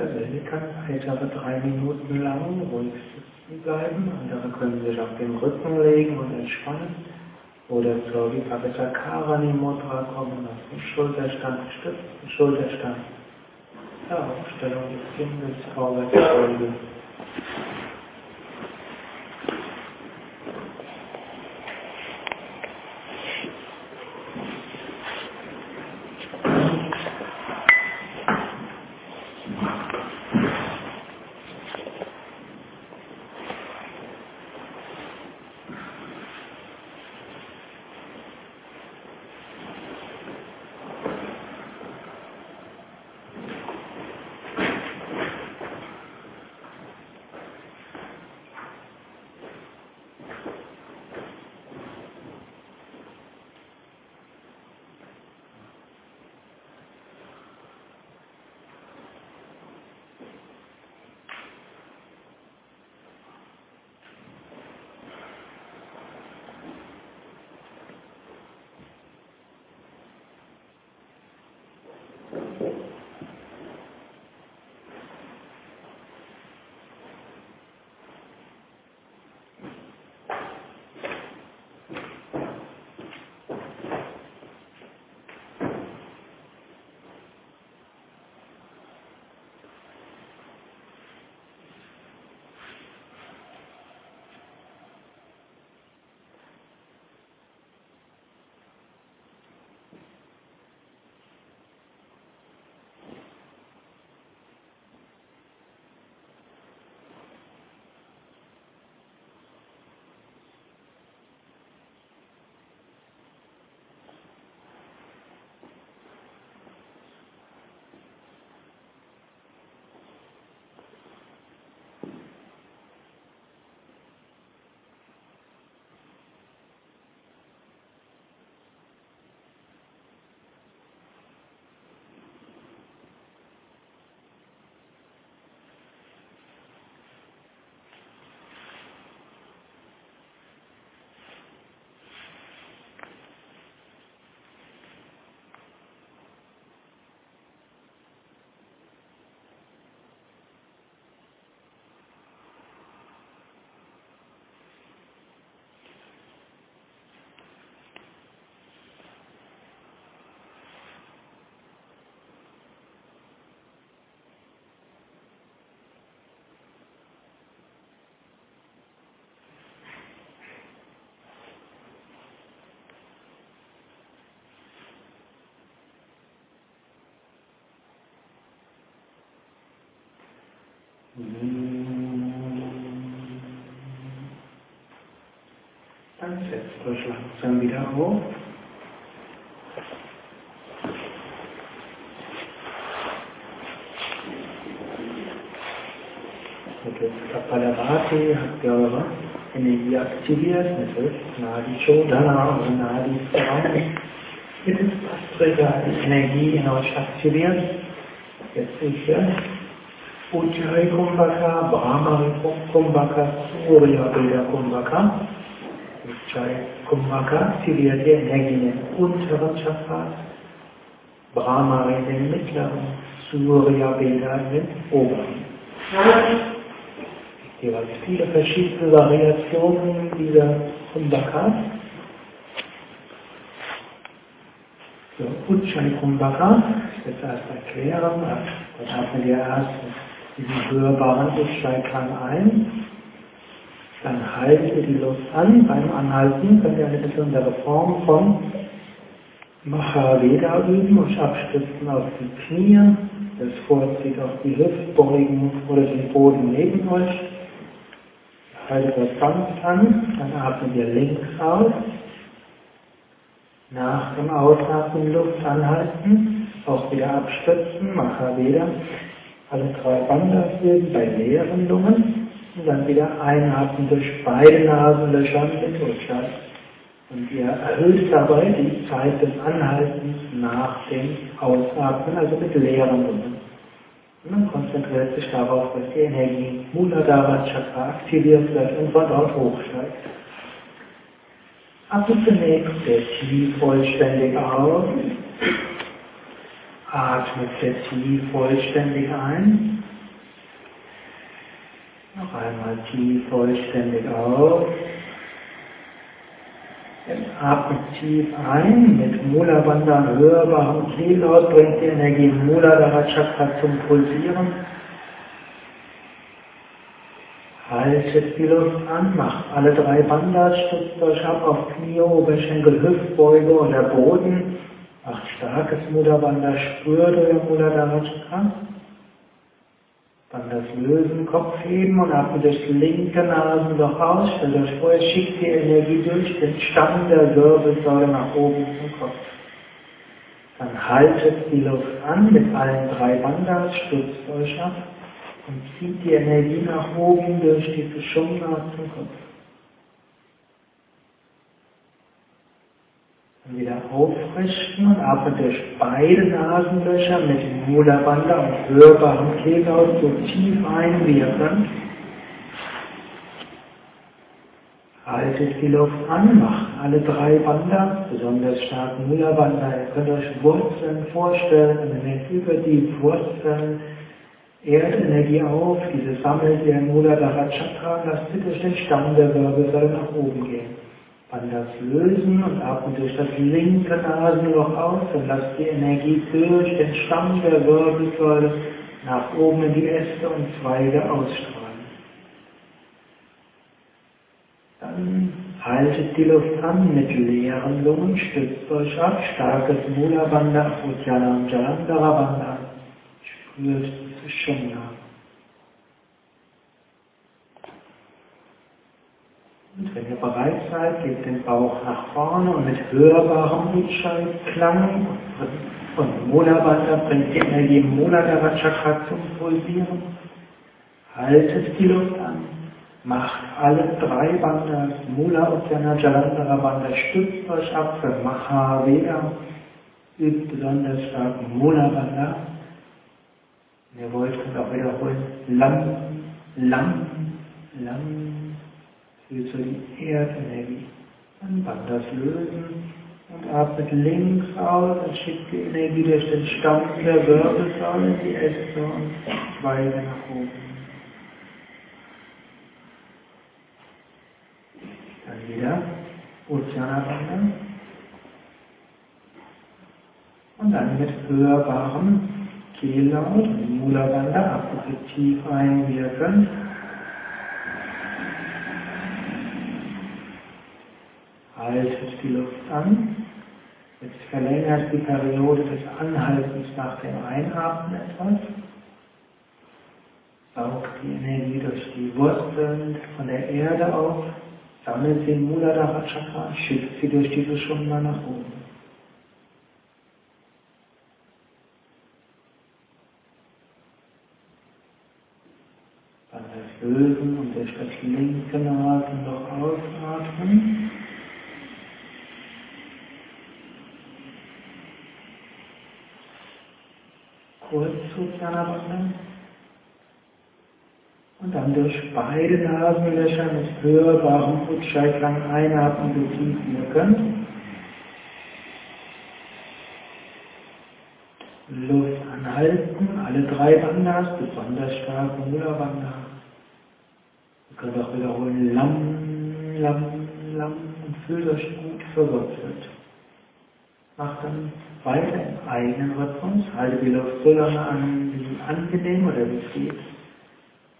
Wer kann weitere drei Minuten lang ruhig sitzen bleiben. Andere können sich auf den Rücken legen und entspannen. Oder zur Vipavisakarani Mudra kommen, auf den Schulterstand, stützen, Schulterstand. Ja, Aufstellung des Kindes, Vorwärtsfolge. Dann setzt euch langsam wieder auf. Mittels Kapalabhati habt ihr eure Energie aktiviert, mittels Nadi Chodhana, eure Nadi Frau. Mittels Pastrika Energie in euch aktiviert. Jetzt sicher Ujjayi Kumbhaka, Brahmari Kumbhaka, Surya Bilder Kumbhaka. Ujjayi Kumbhaka aktiviert die Energie in den unteren Chakras, Brahmari den mittleren, Surya in den oberen. Jeweils viele verschiedene Variationen dieser Kumbhakas. So, Ujjayi Kumbhaka, jetzt erst erklären, dann haben wir erst diesen hörbaren Ujjayi-Klang ein. Dann haltet ihr die Luft an. Beim Anhalten könnt ihr eine besondere Form von Mahaveda üben und abstützen auf die Knie. Das vorzieht auf die Hüftbeugen oder den Boden neben euch. Haltet das sanft an. Dann atmet ihr links aus. Nach dem Ausatmen Luft anhalten. Auch wieder abstützen. Mahaveda alle drei Wandersilben bei leeren Lungen und dann wieder einatmen durch beide Nasenlöcher mit Ujjayi. Und ihr erhöht dabei die Zeit des Anhaltens nach dem Ausatmen, also mit leeren Lungen. Und man konzentriert sich darauf, dass die Energie Muladhara Chakra aktiviert wird und von dort hochsteigt. Atme zunächst sehr tief vollständig aus. Atme tief vollständig ein. Einmal tief vollständig auf. Jetzt atmet tief ein mit Mula Bandha hörbarem Kehllaut, bringt die Energie im Muladhara Chakra zum Pulsieren. Haltet die Luft an, macht alle drei Bandhas, stützt euch ab auf Knie, Oberschenkel, Hüftbeuge und der Boden. Macht starkes Mula Bandha, spürt euer Muladhara Chakra. Dann das Lösen, Kopf heben und atmet das linke Nasenloch aus. Stellt euch vor, ihr schickt die Energie durch den Stamm der Wirbelsäule nach oben zum Kopf. Dann haltet die Luft an mit allen drei Bandhas, stützt euch ab und zieht die Energie nach oben durch die Sushumna zum Kopf. Wieder aufrichten und atmet durch beide Nasenlöcher mit dem Mula-Bandha und hörbarem Kehllaut so tief ein, wie ihr könnt. Haltet die Luft an, macht alle drei Bandha, besonders stark Mula-Bandha. Ihr könnt euch Wurzeln vorstellen und nehmt über die Wurzeln Erdenergie auf, diese sammelt ihr im Muladhara Chakra, lasst durch den Stamm der Wirbelsäule nach oben gehen. Bandhas lösen und atmet durch das linke Nasenloch aus und lasst die Energie durch den Stamm der Wirbelsäule nach oben in die Äste und Zweige ausstrahlen. Dann haltet die Luft an mit leeren Lungen, stützt euch ab, starkes Mula Bandha, und Jalandhara Bandha. Spürt die Sushumna. Und wenn ihr bereit seid, gebt den Bauch nach vorne und mit hörbarem Utschallklang und Mula bringt die Energie im Muladhara Chakra zum Pulsieren. Haltet die Luft an. Macht alle drei Bandhas, Mula, Uddiyana, Jalandhara Bandha, stützt euch ab für Mahaveda. Übt besonders stark Mula Bandha. Ihr wollt, könnt auch wiederholen. Lam, Lam, Lam so die Erdenergie. Dann Bandhas lösen und atmet links aus und schickt die Energie durch den Stamm der Wirbelsäule, die Äste und Zweige nach oben. Dann wieder Bandha. Und dann mit hörbarem Kehllaut, Mula Bandha, atmet tief ein, wie ihr könnt. Haltet die Luft an. Jetzt verlängert die Periode des Anhaltens nach dem Einatmen etwas. Saugt die Energie durch die Wurzeln von der Erde auf, sammelt sie im Muladhara Chakra, schickt sie durch diese Sushumna nach oben. Dann das Lösen und durch das linke Nasenloch ausatmen. Kurz zu Zahnabwasser. Und dann durch beide Nasenlöcher mit hörbarem Utschallklang einatmen, so tief ihr könnt. Luft anhalten, alle drei Bandhas, besonders stark Mula Bandha. Ihr könnt auch wiederholen, Lam, Lam, Lam und fühlt euch gut verwurzelt. Macht dann weiter im eigenen Rhythmus. Halte die Luft so lange an, wie angenehm oder wie es geht.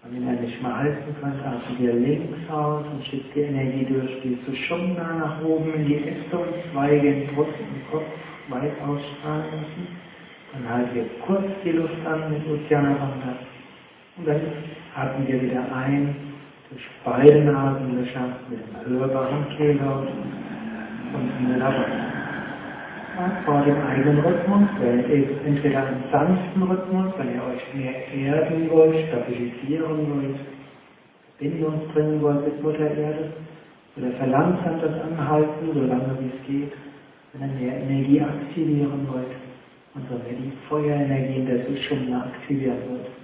Wenn ihr nicht mehr halten könnt, atmet ihr links aus und schickt die Energie durch die Sushumna nach oben in die Äste und Zweige, in Brust und Kopf weit ausstrahlen lassen. Dann haltet ihr kurz die Luft an mit Uddiyana Bandha. Und dann atmen wir wieder ein durch beide Nasenlöcher mit dem hörbaren Kehllaut und mit der Bandha vor dem eigenen Rhythmus, wählt entweder einen sanften Rhythmus, wenn ihr euch mehr erden wollt, stabilisieren wollt, Verbindung bringen wollt mit Mutter Erde, oder verlangsamt das Anhalten, solange wie es geht, wenn ihr mehr Energie aktivieren wollt und so mehr die Feuerenergie in der Sushumna aktivieren wollt.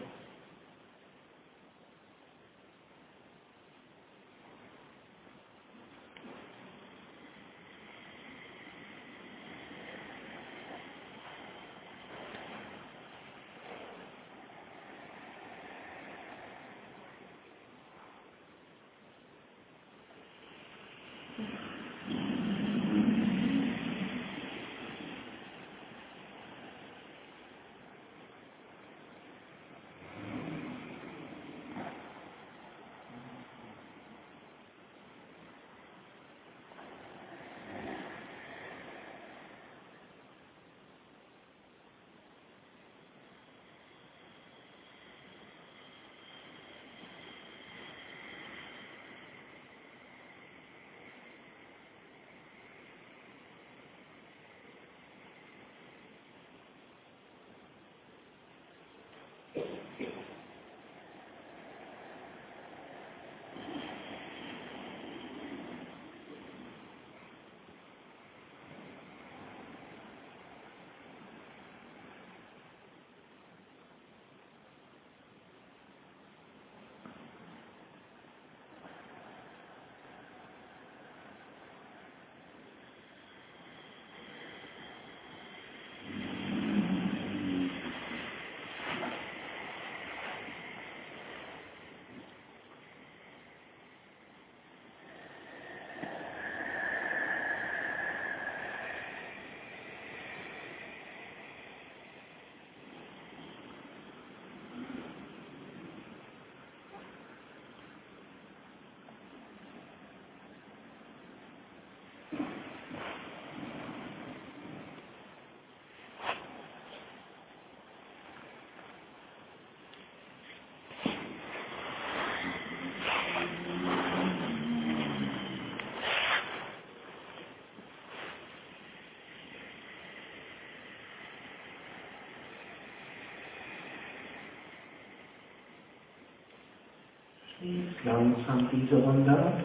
Langsam diese Runde ab.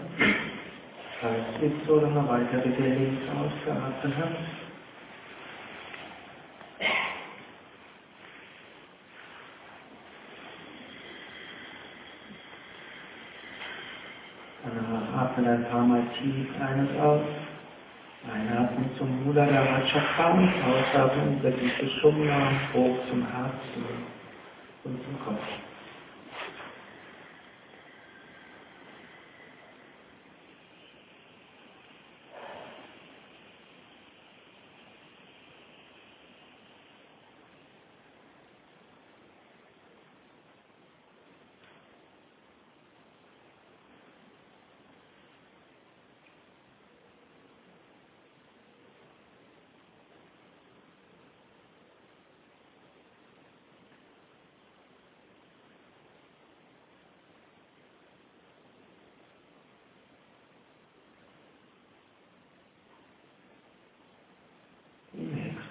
Bleib bis so lange weiter, bis ihr links ausgeatmet habt. Danach atmen ein paar Mal tief ein und aus. Einatmen zum Muladhara Chakra und ausatmen über die Sushumna hoch zum Herzen und zum Kopf.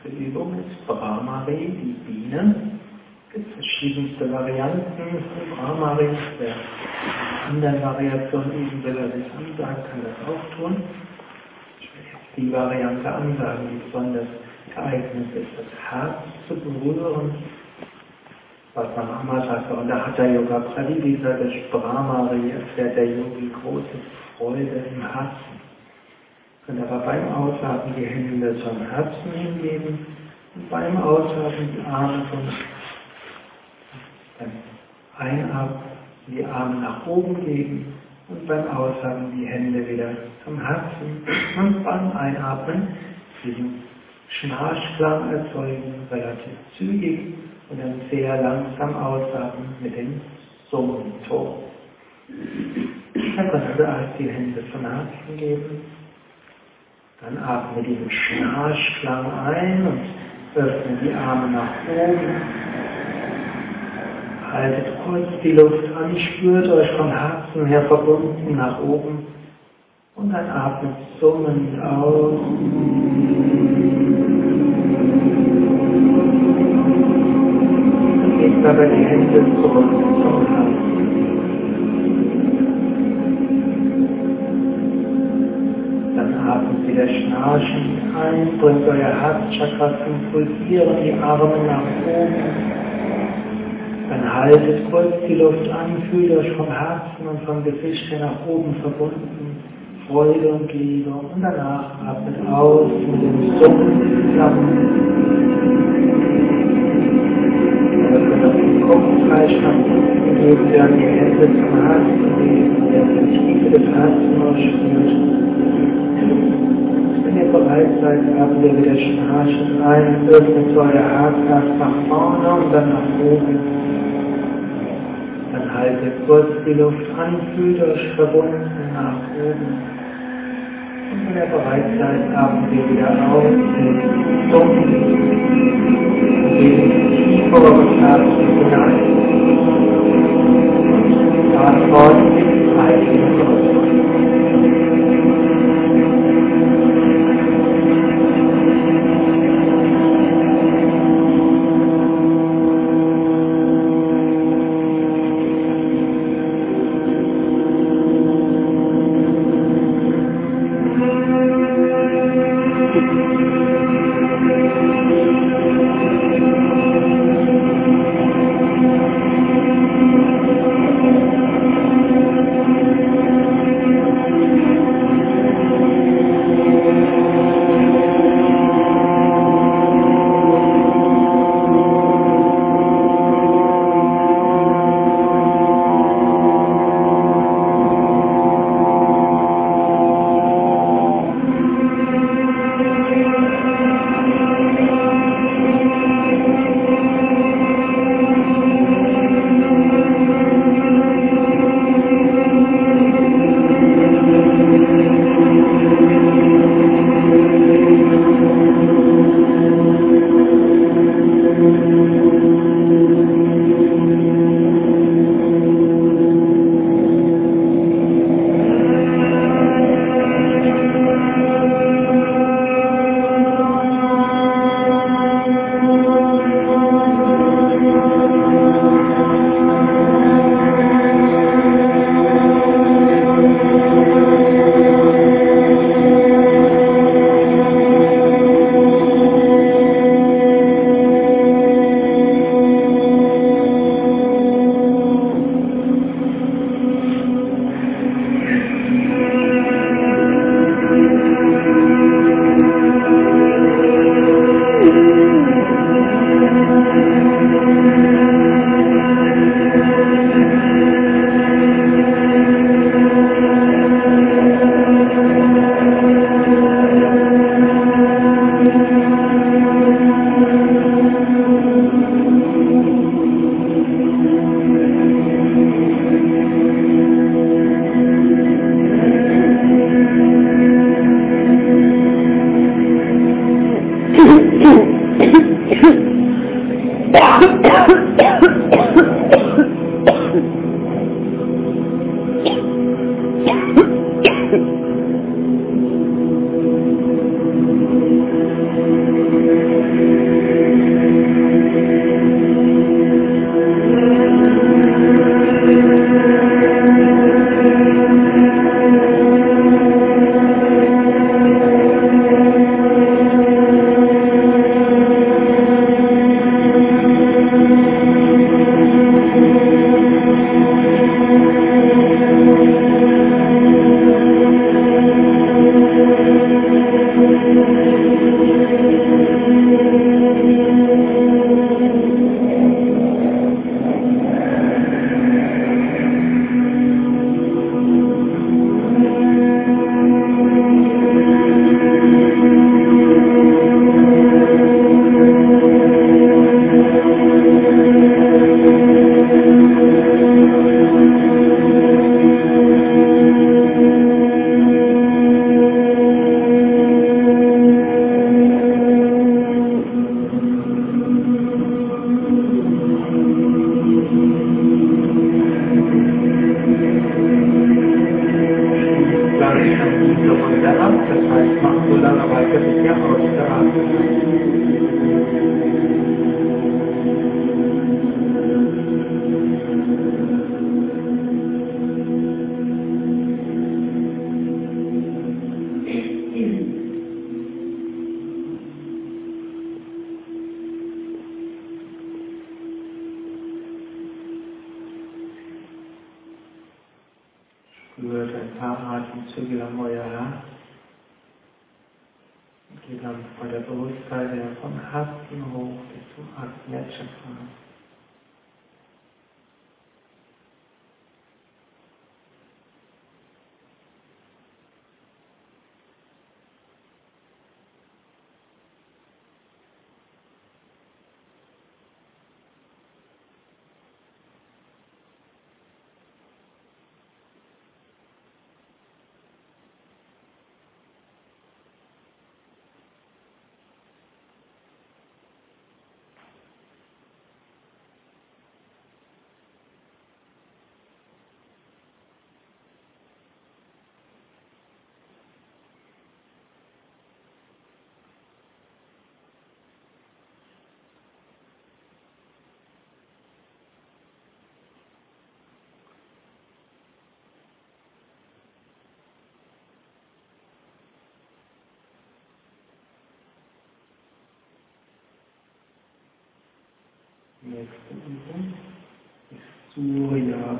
nächste Übung ist Brahmari, die Biene. Es gibt verschiedenste Varianten Brahmari. Wer anderen Variationen üben will, er sich ansagt, kann das auch tun. Ich will jetzt die Variante ansagen, die besonders geeignet ist, das Herz zu berühren. Was man einmal sagte, und da hat der Yoga Pradi gesagt, das Brahmari erfährt der Yogi große Freude im Herzen. Und aber beim Ausatmen die Hände zum Herzen hingeben beim Ausatmen die Arme beim Einatmen die Arme nach oben geben und beim Ausatmen die Hände wieder zum Herzen und beim Einatmen diesen Schnarchklang erzeugen, relativ zügig und dann sehr langsam ausatmen mit dem Summenton. Dann können wir erst die Hände zum Herzen geben dann atme diesen Schnarchklang ein und öffne die Arme nach oben. Haltet kurz die Luft an, spürt euch vom Herzen her verbunden nach oben und dann atmet summend aus. Und gebt dabei die Hände zurück zum Herzen. Wieder schnarchend ein, bringt euer Herzchakra zum Pulsieren, die Arme nach oben. Dann haltet kurz die Luft an, fühlt euch vom Herzen und vom Gesicht her nach oben verbunden. Freude und Liebe. Und danach atmet aus mit dem Summen zusammen. Auf den Kopf die Hände zum Herzen, die Tiefe des Herzens spürt. Bereit seid, atmet ihr wieder schnarchend ein, öffnet euer Herz erst nach vorne und dann nach oben. Dann haltet kurz die Luft an, fühlt euch verbunden nach oben. Und wenn ihr bereit seid, atmet ihr wieder auf, mit Summen und geht tiefer eures Herzens hinein. Und antwortet frei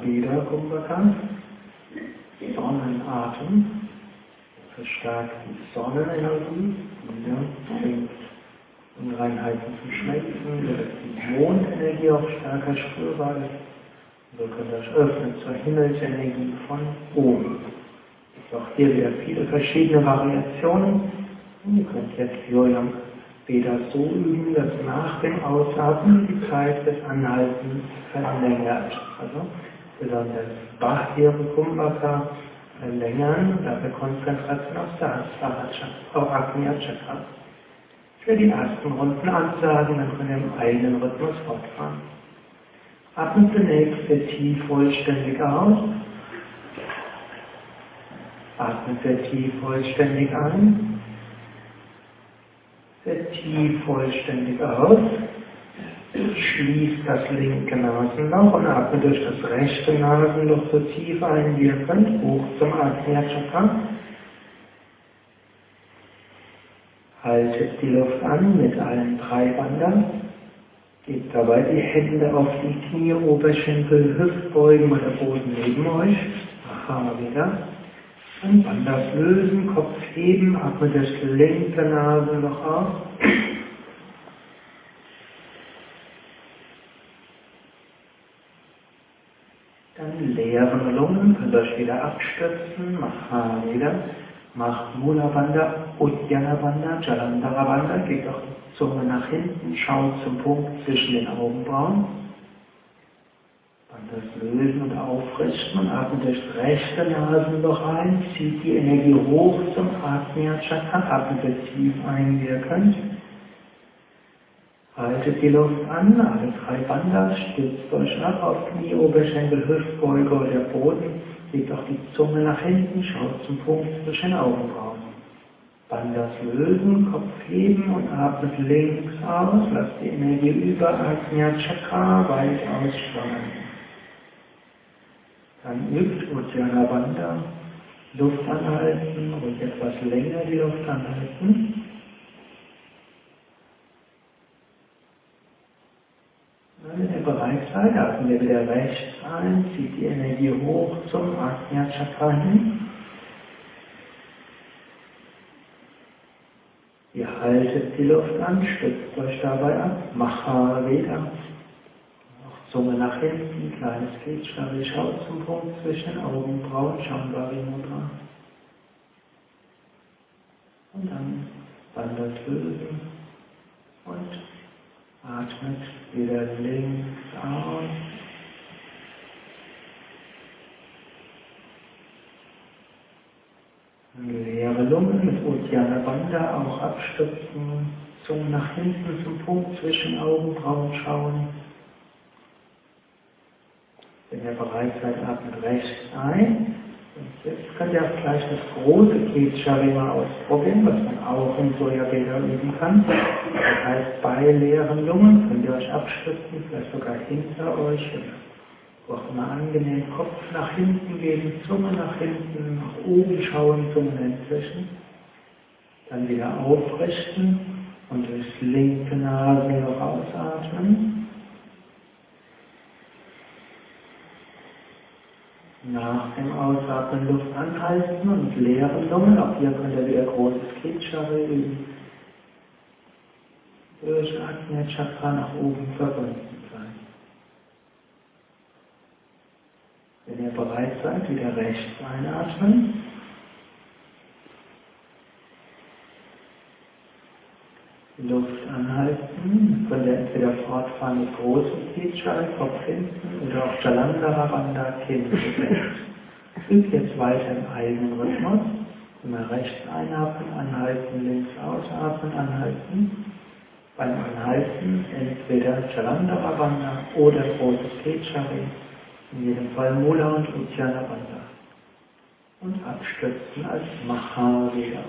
Veda Kumbhaka. Sonnenatem. Verstärkt die Sonnenenergie. Wieder bringt Unreinheiten zum Schmelzen, die Mondenergie auch stärker spürbar ist. So können das öffnen zur Himmelsenergie von oben. Es gibt auch hier wieder viele verschiedene Variationen. Und ihr könnt jetzt Yoyam Weder so üben, dass nach dem Ausatmen die Zeit des Anhaltens verlängert. Also besonders Bhakti Kumbhaka verlängern, dafür Konzentration auf Sahasrara auf Agnya Chakra. Für die ersten Runden ansagen, dann können wir im eigenen Rhythmus fortfahren. Atmen zunächst sehr tief vollständig aus. Atmen sehr tief vollständig ein. Tief vollständig aus. Schließt das linke Nasenloch und atme durch das rechte Nasenloch so tief ein, wie ihr könnt, hoch zum Ajna. Haltet die Luft an mit allen drei Bandern. Gebt dabei die Hände auf die Knie, Oberschenkel, Hüftbeugen oder Boden neben euch. Aha, wieder. Und dann das Lösen, Kopf heben, atme das linke Nasenloch auf. Dann leeren Lungen, könnt euch wieder abstützen, Maha wieder. Macht Mula Bandha, Uddiyana Bandha, Jalandhara Bandha, geht auch die Zunge nach hinten, schaut zum Punkt zwischen den Augenbrauen das Lösen und Aufrichten und atmet durch das rechte Nasenloch ein, zieht die Energie hoch zum Atmia Chakra, atmet tief ein, wie ihr könnt. Haltet die Luft an, alle drei Bandhas, stützt euch ab auf Knie, Oberschenkel, Hüftbeuge oder der Boden, legt auch die Zunge nach hinten, schaut zum Punkt zwischen Augenbrauen. Bandhas lösen, Kopf heben und atmet links aus, lasst die Energie über Ajna weit ausstrahlen. Dann übt Uddiyana Bandha, Luft anhalten, ruhig etwas länger die Luft anhalten. Wenn ihr bereit seid, atmen wir wieder rechts ein, zieht die Energie hoch zum Ajna Chakra hin. Ihr haltet die Luft an, stützt euch dabei ab, Mahaveda. Zunge nach hinten, kleines Gliedschale, schaut zum Punkt zwischen Augenbrauen, Shambhavi Mudra. Und dann wandert lösen und atmet wieder links aus. Leere Lungen mit Uddiyana Bandha auch abstützen, Zunge nach hinten zum Punkt zwischen Augenbrauen schauen. Wenn ihr bereit seid, atmet rechts ein. Und jetzt könnt ihr auch gleich das große Keetsharima ausprobieren, was man auch im Soyabeda üben kann. Das heißt, bei leeren Lungen könnt ihr euch abstützen, vielleicht sogar hinter euch wo auch immer angenehm, Kopf nach hinten geben, Zunge nach hinten, nach oben schauen, Zunge inzwischen. Dann wieder aufrichten und durchs linke Nasenloch ausatmen. Nach dem Ausatmen Luft anhalten und leeren Lungen. Auch hier könnt ihr wieder großes Kitschare üben. Durch Ajna Chakra nach oben verbunden. Wenn ihr bereit seid, wieder rechts einatmen. Luft anhalten. Könnt ihr entweder fortfahren mit großem Keetschal, Kopf hinten oder auf Jalandhara Bandha, Kinn gesenkt. Übt jetzt weiter im eigenen Rhythmus. Immer rechts einatmen, anhalten, links ausatmen, anhalten. Beim Anhalten entweder Jalandhara Bandha oder großes Keetschari in jedem Fall Mula und Uddiyana Bandha. Und abstützen als Mahavira.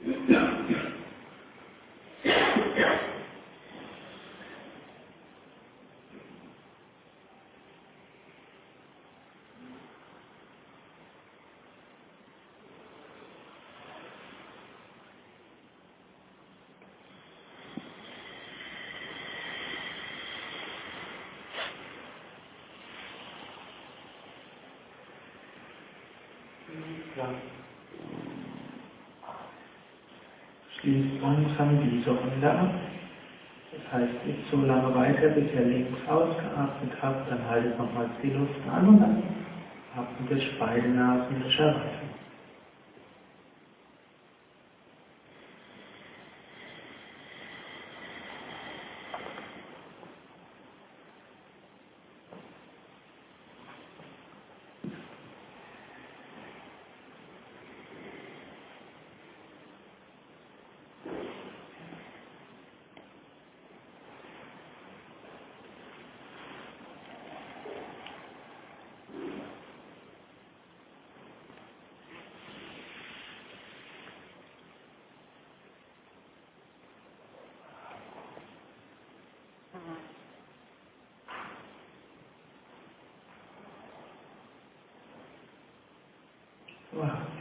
Yeah. Schließt langsam diese Runde ab. Das heißt, ich so lange weiter, bis ihr links ausgeatmet habt, dann haltet nochmals die Luft an und dann atmet durch beide Nasen weiter.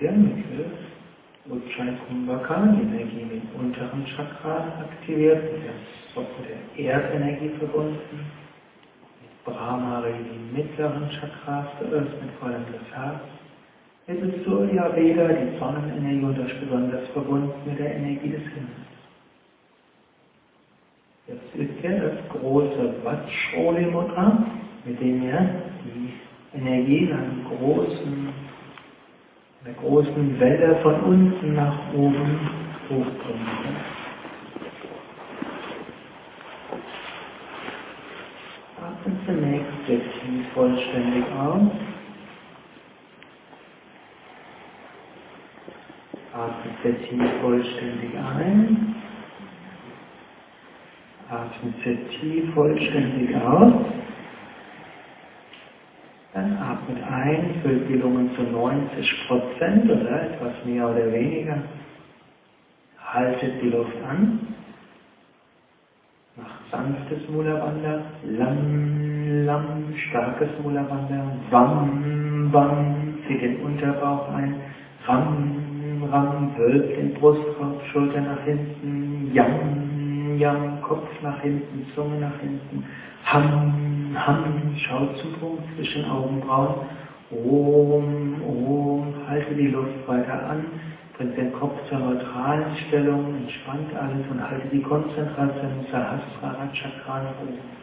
der Mittel Kumbhaka-Energie mit unteren Chakran aktiviert, mit der, der Erdenergie verbunden, mit Brahmari die mittleren Chakras geöffnet, vor allem das Herz. Jetzt ist Surya Veda, die Sonnenenergie, und das besonders verbunden mit der Energie des Himmels. Jetzt ist ja das große Vajroli Mudra, mit dem ihr die Energie in einem großen der großen Welle von unten nach oben hochbringen. Atmen zunächst tief vollständig aus. Atmen sehr tief vollständig ein. Atmen sehr tief vollständig aus. Dann atmet ein, füllt die Lungen zu 90 Prozent oder etwas mehr oder weniger. Haltet die Luft an. Macht sanftes Mula-Bandha. Lam, lam, starkes Mula-Bandha. Wam, wam, zieht den Unterbauch ein. Ram, ram, wölbt den Brustkorb, Schulter nach hinten. Yam, yam, Kopf nach hinten, Zunge nach hinten. Ham, Ham, Punkt zwischen Augenbrauen. Om, Om, halte die Luft weiter an, bringt den Kopf zur neutralen Stellung, entspannt alles und halte die Konzentration Sahasrara Chakra nach oben.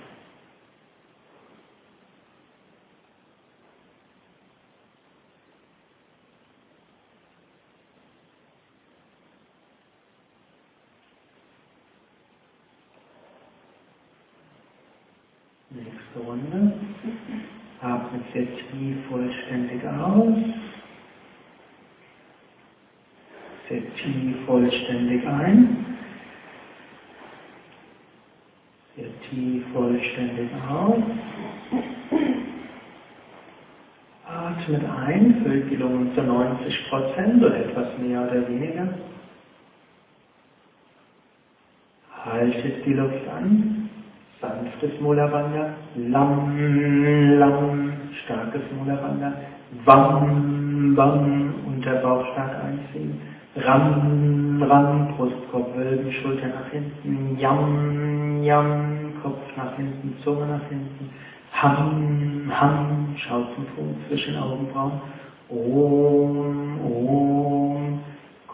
Nächste Runde. Atmet sehr tief vollständig aus. Sehr tief vollständig ein. Sehr tief vollständig aus. Atmet ein, füllt die Lungen zu 90 Prozent oder etwas mehr oder weniger. Haltet die Luft an sanftes Mulabanda, Lam, Lam, starkes Mulabanda, Wam, Wam, Unterbauch stark einziehen, Ram, Ram, Brustkorb wölben, Schulter nach hinten, Yam, Yam, Kopf nach hinten, Zunge nach hinten, Ham, Ham, schaut zwischen Augenbrauen, Om, Om,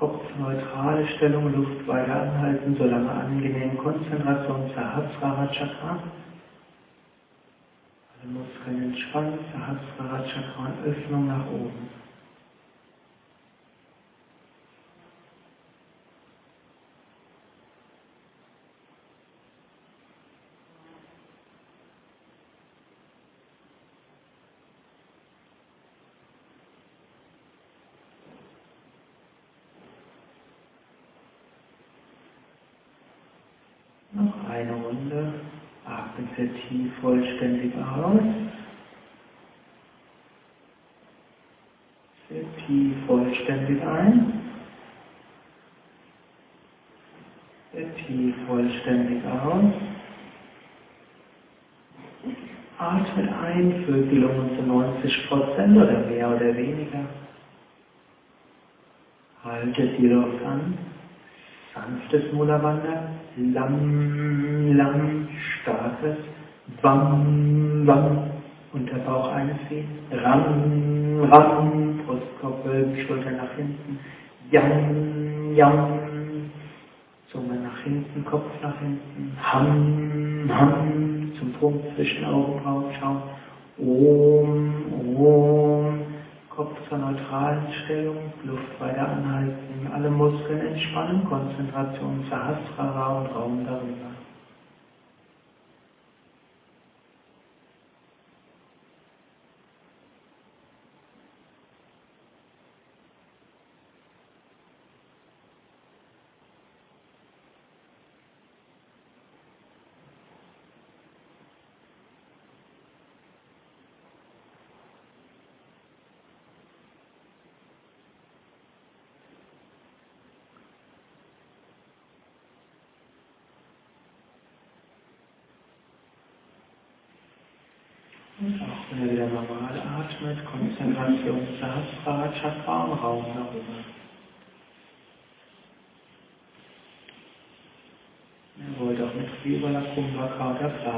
kopfneutrale Stellung, Luft weiter anhalten, solange angenehm Konzentration Sahasrara Chakra. Alle Muskeln entspannen, Sahasrara Chakra Öffnung nach oben. eine Runde. Atmen sehr tief vollständig aus. Sehr tief vollständig ein. tief vollständig aus. Atmet ein, füllt die Lungen zu 90 Prozent oder mehr oder weniger. Haltet Luft an. Sanftes Mula-Wander. Lam, lam, starkes. Wam, wam. Unterbauch einziehen. Ram, ram. Brustkorb wölben, Schulter nach hinten. Yam, yam. Zunge nach hinten, Kopf nach hinten. Ham, ham. Zum Punkt zwischen Augenbrauen schauen. Om, om. Kopf zur neutralen Stellung, Luft weiter anhalten, alle Muskeln entspannen, Konzentration Sahasrara und Raum darüber. คุณมาคอยรับเรา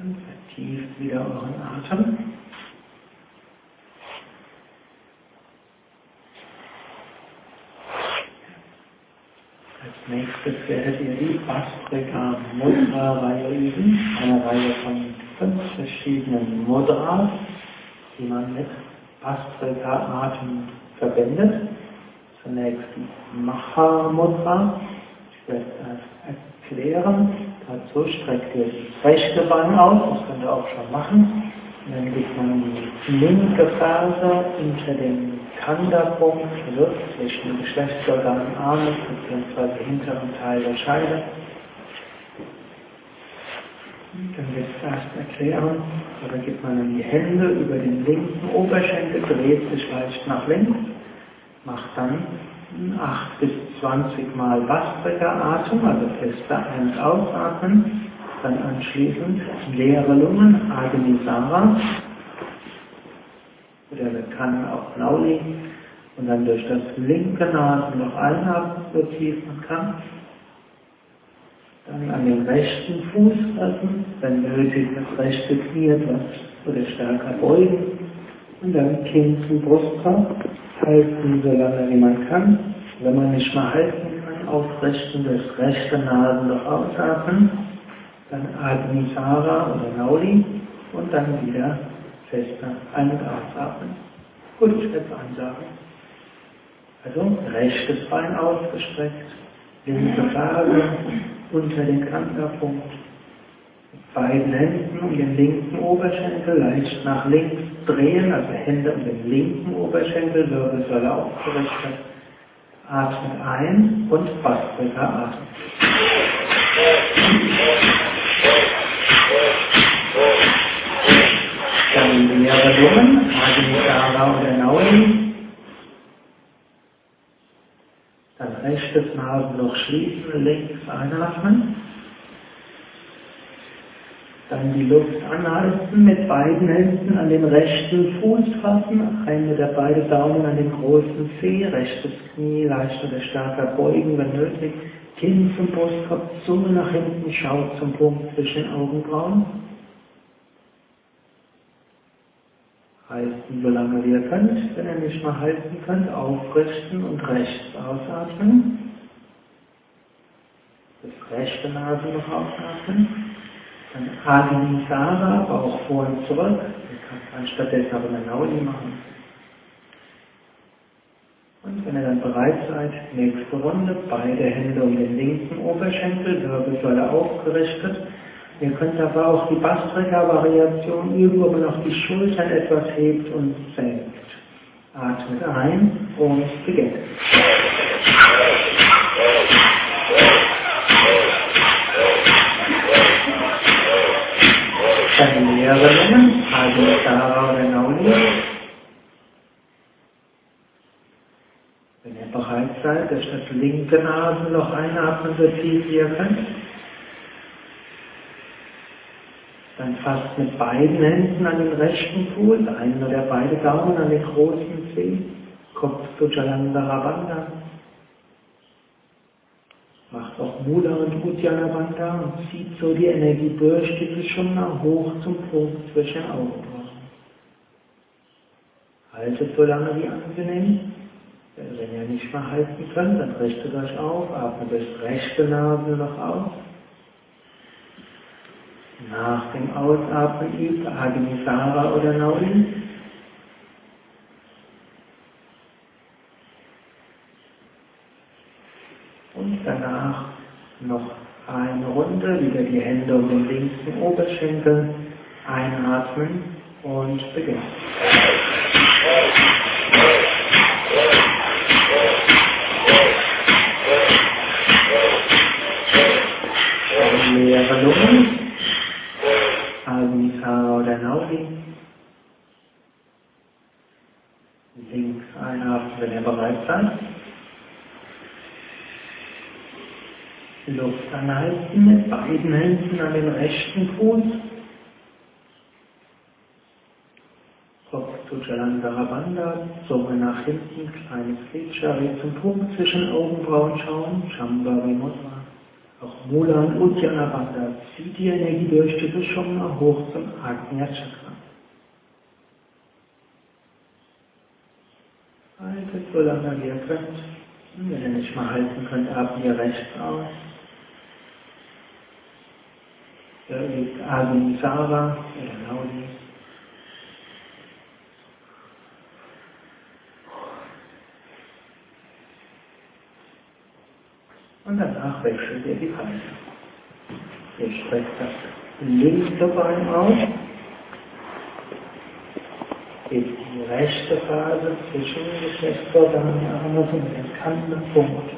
Und vertieft wieder euren Atem. Als nächstes werdet ihr die Bastrika Mudra Reihe üben. Eine Reihe von fünf verschiedenen Mudras, die man mit Bastrika Atem verbindet. Zunächst die Maha Mudra. Ich werde das erklären. Dazu streckt ihr das rechte Bein aus, das könnt ihr auch schon machen. Und dann legt man die linke Ferse unter dem Kanda-Punkt, also zwischen den Geschlechtsorganen Arme bzw. hinteren Teil der Scheide. Dann wird es erst erklären, oder gibt man dann die Hände über den linken Oberschenkel, dreht sich leicht nach links, macht dann 8 bis 20 Mal Bastriker Atem, also fester Ein- und Ausatmen, dann anschließend leere Lungen, Agnisara, oder man kann auch Nauli, und dann durch das linke Nasenloch einatmen, so tief man kann. Dann an den rechten Fuß fassen, wenn nötig das rechte Knie etwas oder stärker beugen. Und dann Kinn zum Brustkorb, halten so lange wie man kann. Wenn man nicht mehr halten kann, aufrichten, das rechte Nasenloch ausatmen. Dann Agnisara oder Nauli und dann wieder fester ein- und ausatmen. Gut, es ansagen. Also rechtes Bein ausgestreckt, linke Ferse unter den Kanterpunkt, beiden Händen um den linken Oberschenkel leicht nach links drehen, also Hände um den linken Oberschenkel, Wirbelsäule aufgerichtet. Atmet ein und Bastrika atmet. Dann leere Lungen, Adinidara oder Nauli. Dann rechtes Nasenloch schließen, links einatmen. Dann die Luft anhalten, mit beiden Händen an den rechten Fuß fassen, einen der beiden Daumen an den großen Zeh, rechtes Knie leicht oder stärker beugen, wenn nötig, Kinn zum Brustkorb, Zunge nach hinten, schaut zum Punkt zwischen Augenbrauen. Halten, solange ihr könnt. Wenn ihr nicht mehr halten könnt, aufrichten und rechts ausatmen. Das rechte Nasenloch ausatmen. Dann Adinitara, Bauch vor und zurück. Ihr könnt anstattdessen aber eine Nauli machen. Und wenn ihr dann bereit seid, nächste Runde, beide Hände um den linken Oberschenkel, Wirbelsäule aufgerichtet. Ihr könnt aber auch die Bastrika-Variation üben, wo man auch die Schultern etwas hebt und senkt. Atmet ein und beginnt. Sarah oder Nauli. Wenn ihr bereit seid, durch das linke Nasenloch einatmen, so tief ihr könnt. Dann fasst mit beiden Händen an den rechten Fuß, einen oder beide Daumen an den großen Zeh, Kopf zu Jalandhara Bandha. Macht auch Mula und Uddiyana Bandha und zieht so die Energie durch die Sushumna hoch zum Punkt zwischen Augenbrauen. Haltet so lange wie angenehm. Wenn ihr nicht mehr halten könnt, dann richtet euch auf, atmet das rechte Nasenloch aus. Nach dem Ausatmen übt Agnisara oder Nauli. Danach noch eine Runde, wieder die Hände um den linken Oberschenkel, einatmen und beginnen. Leere Lungen, Agnisara oder Nauli. Links einatmen, wenn ihr bereit seid. Luft anhalten mit beiden Händen an den rechten Fuß. Kopf zu Jalandhara Bandha, Zunge nach hinten, kleines Gliedschari zum Punkt zwischen Augenbrauen schauen, Shambhavi Mudra. Auch Mula und Uddiyana zieht die Energie durch die Sushumna hoch zum Agnya Chakra. Haltet so lange wie ihr könnt. Wenn ihr nicht mehr halten könnt, atmet ihr rechts aus. Liegt Adi Sara, Naudi. Und danach wechselt ihr die Hand. Ihr streckt das linke Bein aus. Hebt die rechte Phase zwischen den Geschlechtsorganen Arme zum erkannten Punkt.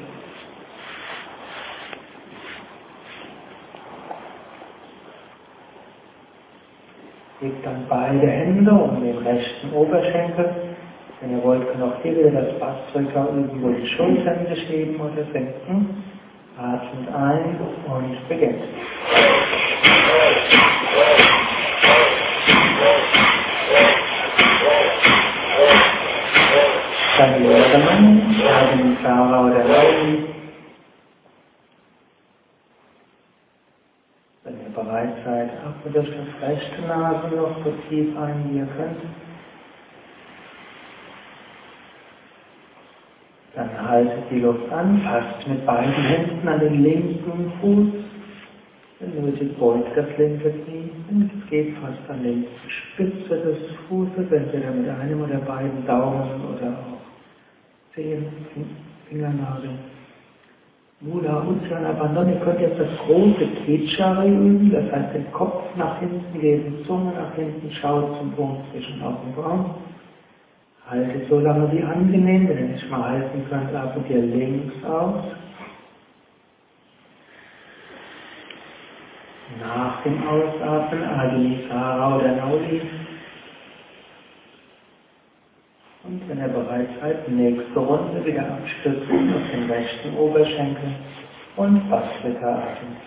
Hebt dann beide Hände um den rechten Oberschenkel. Wenn ihr wollt, könnt auch hier wieder das Bastrika irgendwo die Schultern sich heben oder senken. Atmet ein und beginnt. Dann leere man, Adem Sarah oder Lauli. Wenn ihr bereit atmet durch das rechte Nasenloch so tief ein, wie ihr könnt. Dann haltet die Luft an, fasst mit beiden Händen an den linken Fuß. Wenn nötig, beugt das linke Knie und geht fast an die Spitze des Fußes, entweder mit einem oder beiden Daumen oder auch Zehen, Fingernagel. Mula Uddiyana Bandhan, ihr könnt jetzt das große Kechari üben, das heißt den Kopf nach hinten geben, Zunge nach hinten, schaut zum Punkt zwischen Augenbrauen. Haltet so lange wie angenehm, wenn ihr nicht mal halten könnt, atmet ihr links aus. Nach dem Ausatmen Adini Sara oder Nauli. Und wenn ihr bereit seid, nächste Runde wieder abstützen auf den rechten Oberschenkel und Basswitteratem.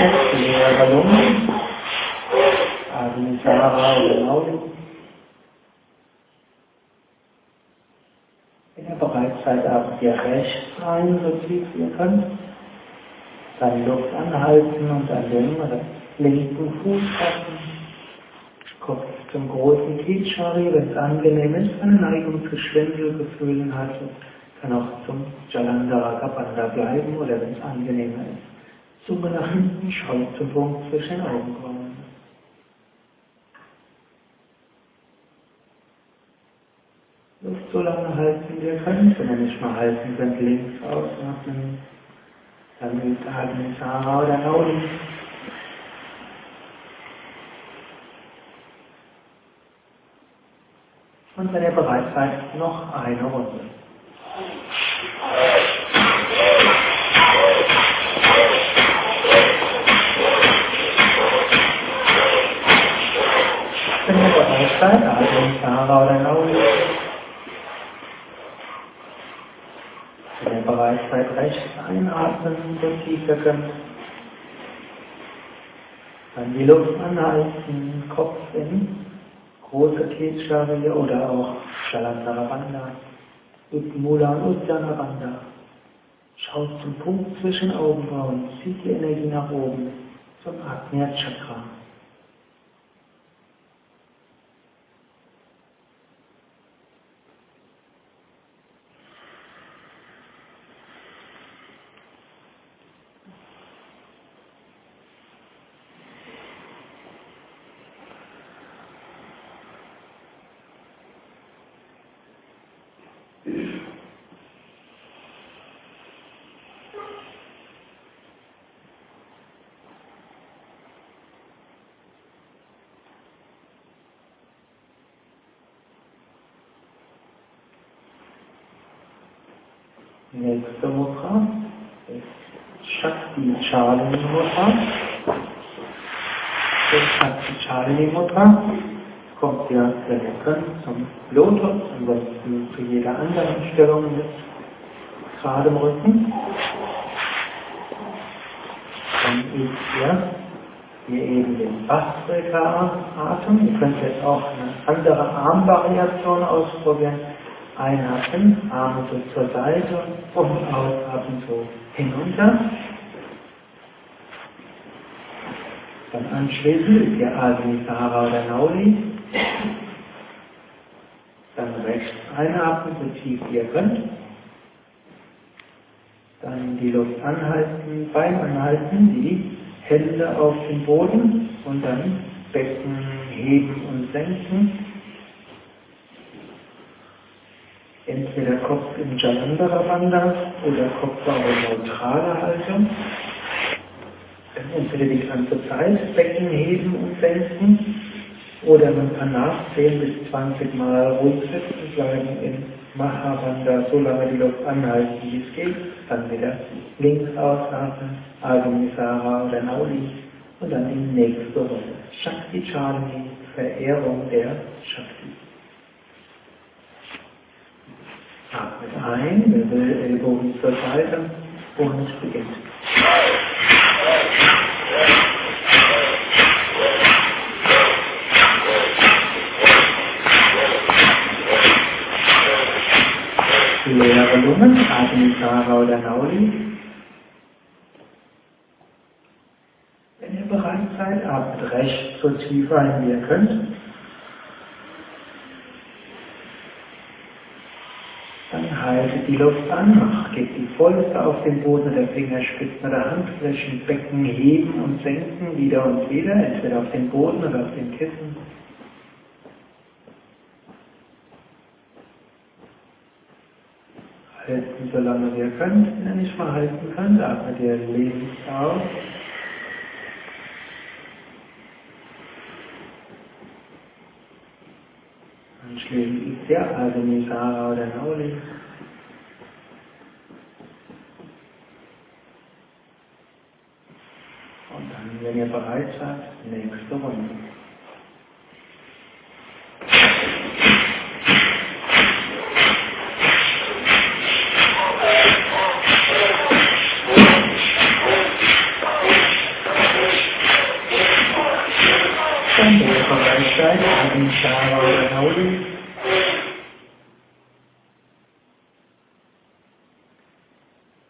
Und leere Lungen, Admisara oder Nauli. Wenn ihr bereit seid, atmet ihr rechts ein, so tief ihr könnt. Dann Luft anhalten und an den linken Fuß fassen. Kopf zum großen Kichari, wenn es angenehm ist, eine Neigung zu Schwindelgefühlen hat, kann auch zum Jalandhara Kapanda bleiben oder wenn es angenehmer ist. Zunge nach hinten, Schau zum Punkt zwischen Augenbrauen. Luft so lange halten, wie ihr könnt, wenn ihr nicht mal halten könnt, links. Dann übt Atmen Sarah oder Nauli. Und wenn ihr bereit seid, noch eine Runde. Wenn ihr bereit seid, Atmen Sarah oder Nauli. Seid, rechts einatmen, so tief ihr könnt. Dann die Luft anhalten, Kopf in große Keetschari oder auch Shalantarabanda, Utmula und Uddanabanda. Schaut zum Punkt zwischen Augenbrauen, zieht die Energie nach oben zum Agnya Chakra. Nächste Mudra ist Shakti Chalini Mudra. Das Shakti Chalini Mudra ja, wenn ihr könnt, zum Lotus, ansonsten zu jeder anderen Stellung mit geradem Rücken. Dann übt ihr hier eben den Bastrika-Atem. Ihr könnt jetzt auch eine andere Armvariation ausprobieren. Einatmen, Arme so zur Seite und ausatmen so hinunter. Dann anschließend ihr Admi Sahara oder Nauli. Dann rechts einatmen, so tief ihr könnt. Dann die Luft anhalten, Bein anhalten, die Hände auf den Boden und dann Becken heben und senken. entweder Kopf in Jalandhara Bandha oder Kopf in neutraler Haltung. Entweder die ganze Zeit Becken heben und senken oder man kann nach 10 bis 20 Mal ruhig sitzen bleiben in Mahabandha, so lange die Luft anhalten, wie es geht. Dann wieder links ausatmen, Agamisara oder Nauli und dann die nächste Runde. Shakti Charni, Verehrung der Shakti. Atmet ein, Wirbel, Ellbogen zur Seite und beginnt. Oder Nauli. Wenn ihr bereit seid, atmet rechts so tief ein, wie ihr könnt. Dann haltet die Luft an, gebt die Fäuste auf den Boden der Fingerspitzen oder Handflächen, Becken heben und senken wieder und wieder, entweder auf den Boden oder auf den Kissen. Halten so lange wie ihr könnt. Wenn ihr nicht mehr halten könnt, atmet ihr links aus. Anschließend übt ihr Adamisara oder Nauli. Und dann wenn ihr bereit seid, nächste Runde. Dann, wenn ihr bereit seid, Adi Shara oder Nauli,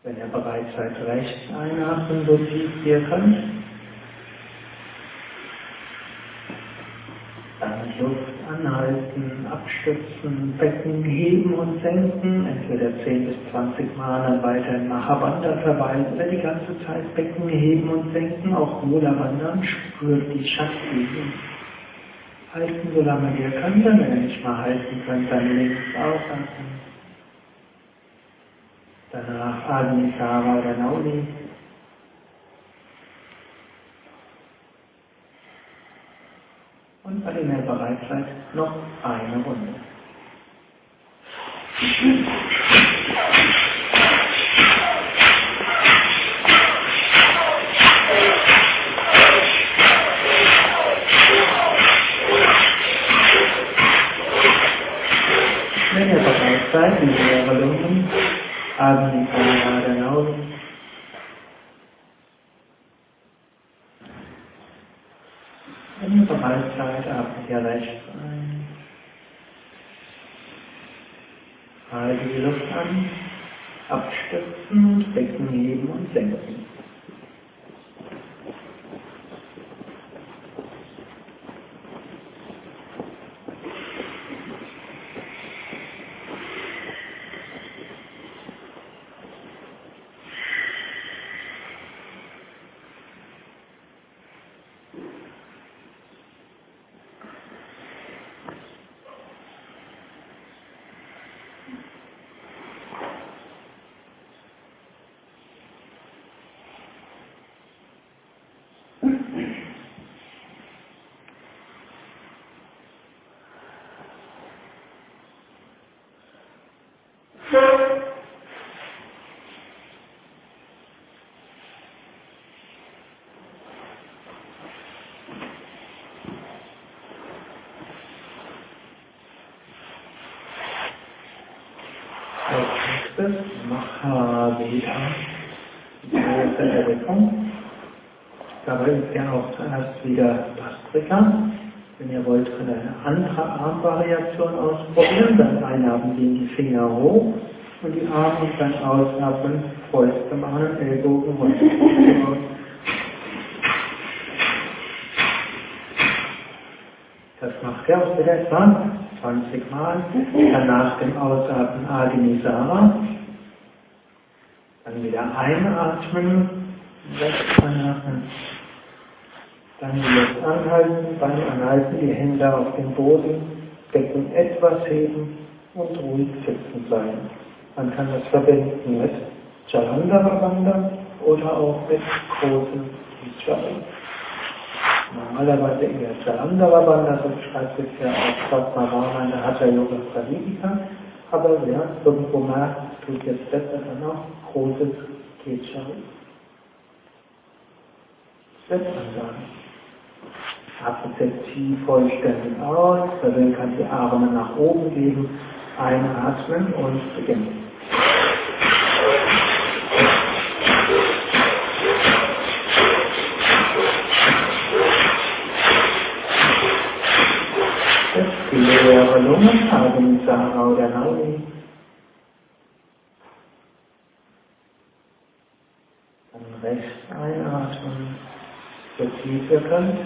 Wenn seid, rechts einatmen, so tief ihr könnt. Dann Luft anhalten, abstützen, Becken heben und senken, entweder 10 bis 20 Mal, dann weiter in Mahabandha verweilen oder die ganze Zeit Becken heben und senken, auch Mula wandern, spürt die Shakti. Halten, solange ihr könnt, wenn ihr nicht mal halten könnt, dann links ausatmen. Danach Agni Sara oder Nauli. Und dem ihr bereit seid, noch eine Runde. Wenn ihr bereit seid, in leere Lungen, Agni Sara oder Nauli. Wenn ihr bereit seid, atmet ihr rechts ein. Halte die Luft an, abstützen und Becken heben und senken. Nächstes Mahaveda, die erste Erweckung. Dabei ist ja auch zuerst wieder Pastrika. Wenn ihr wollt, könnt ihr eine andere Armvariation ausprobieren. Dann einatmen gehen die Finger hoch und die Arme und dann ausatmen, Fäuste machen, Ellbogen runter. Das macht ihr auch wieder etwa 20 Mal. Dann nach dem Ausatmen Agnisara. Dann wieder einatmen, rechts einatmen. Dann Luft anhalten, Beine anhalten, die Hände auf den Boden, Becken etwas heben und ruhig sitzen bleiben. Man kann das verbinden mit Jalandhara Bandha oder auch mit großen Vijay. Normalerweise eher Jalandhara Bandha, so beschreibt es ja auch Satmarana in der Hatha Yoga Pradipika. Aber wer irgendwo merkt, tut jetzt besser dann auch großes Kechari. Selbstansagen. Atmet tief vollständig aus, dann kann die Arme nach oben geben, einatmen und beginnen. Jetzt die leere Lungen, Agni Sara oder Nauli. Dann rechts einatmen, so könnt.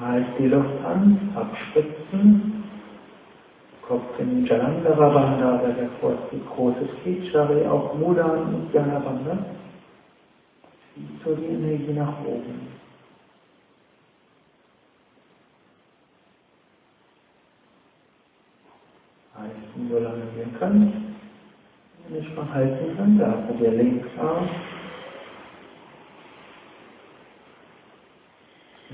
Halt die Luft an, abspritzen. Kopf in Jalandhara Bandha, oder der die große Kichari, auch Mudan und Jana Bandha. Zieht so die Energie nach oben. Halten, solange könnt. Wenn ich mal halten kann, da habt ihr Linksarm.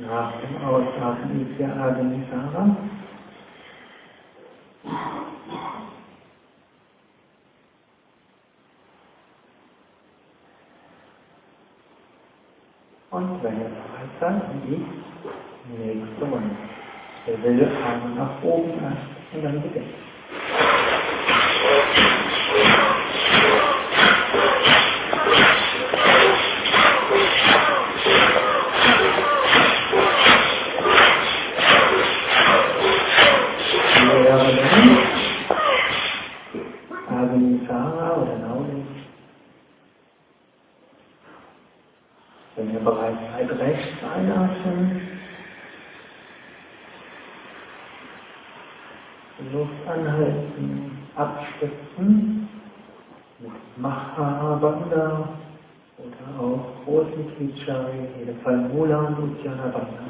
Nach dem Ausatmen ist der Agnisara. Und wenn ihr bereit seid, in die nächste Runde. Der Wille Arme nach oben erst und dann beginnt. شاعر لفرمولا وكان بنا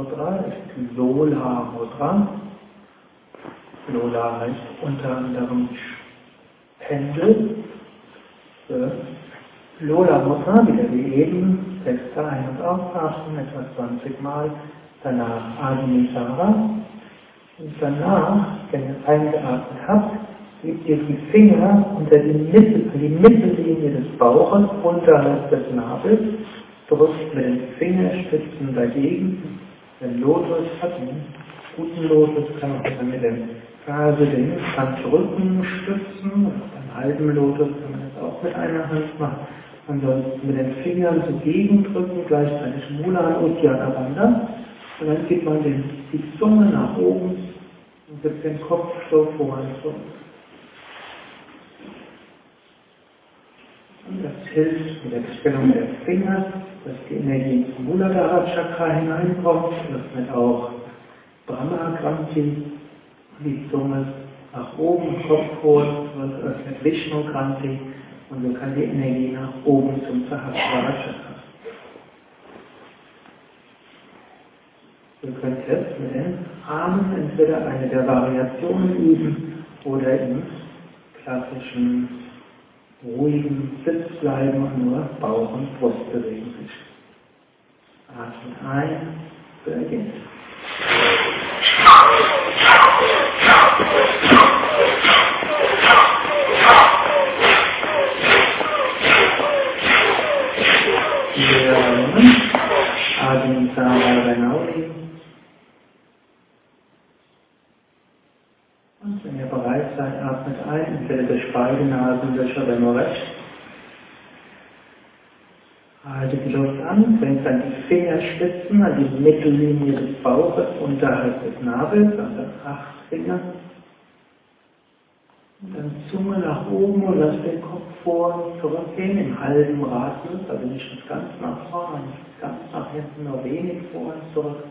Mudra ist Lola Mudra. Lola heißt unter anderem Pendel. Lola Mudra, wieder wie eben, letzte Ein- und Ausatmen, etwa 20 Mal. Danach Adinisara. Und danach, wenn ihr eingeatmet habt, gebt ihr die Finger unter die, Mittel, die Mittellinie des Bauches unterhalb des Nabels drückt mit den Fingerspitzen dagegen. Den Lotus hat einen guten Lotus, kann man dann mit dem Ferse den Handrücken stützen. Beim halben Lotus kann man das auch mit einer Hand machen. Ansonsten mit den Fingern zugegen drücken, gleichzeitig Mula und Bandha. Und dann gibt man den, die Zunge nach oben und gibt den Kopf so vor und zurück. Und das hilft mit der Stellung der Finger, dass die Energie zum Muladhara Chakra hineinkommt, öffnet auch Brahma Granthi, die Zunge nach oben, Kopf hoch, wird öffnet Vishnu Granthi und so kann die Energie nach oben zum Sahasrara Chakra. Ihr könnt jetzt mit den Armen entweder eine der Variationen üben oder im klassischen ruhigen Sitz bleiben und nur Bauch und Brust bewegen sich. Atmen ein, beginnt. Wiederholen. Atmen Sama Renauli. Und wenn ihr bereit seid, atmet ein, entweder durch beide Nasenlöcher oder nur rechts. Haltet die Luft an, bringt dann die Fingerspitzen an die Mittellinie des Bauches unterhalb des Nabels, also acht Finger. Und dann Zunge nach oben und lasst den Kopf vor und zurückgehen im halben Radius, also nicht ganz nach vorne, nicht ganz nach hinten, nur wenig vor und zurück.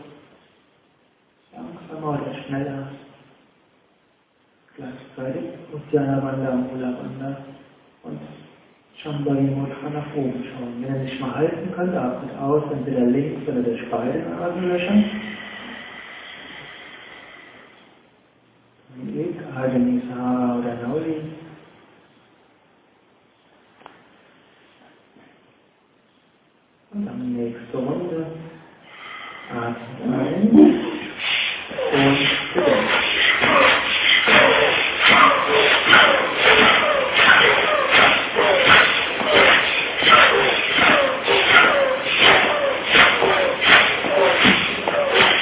langsamer oder schneller. Gleichzeitig Uddiyana Bandha, Mula Bandha und Shambhavi Mudra nach oben schauen. Wenn ihr nicht mal halten könnt, atmet aus, entweder links oder durch beide Nasenlöcher. Nauli. Und dann nächste Runde. Atmen ein und bedeckt.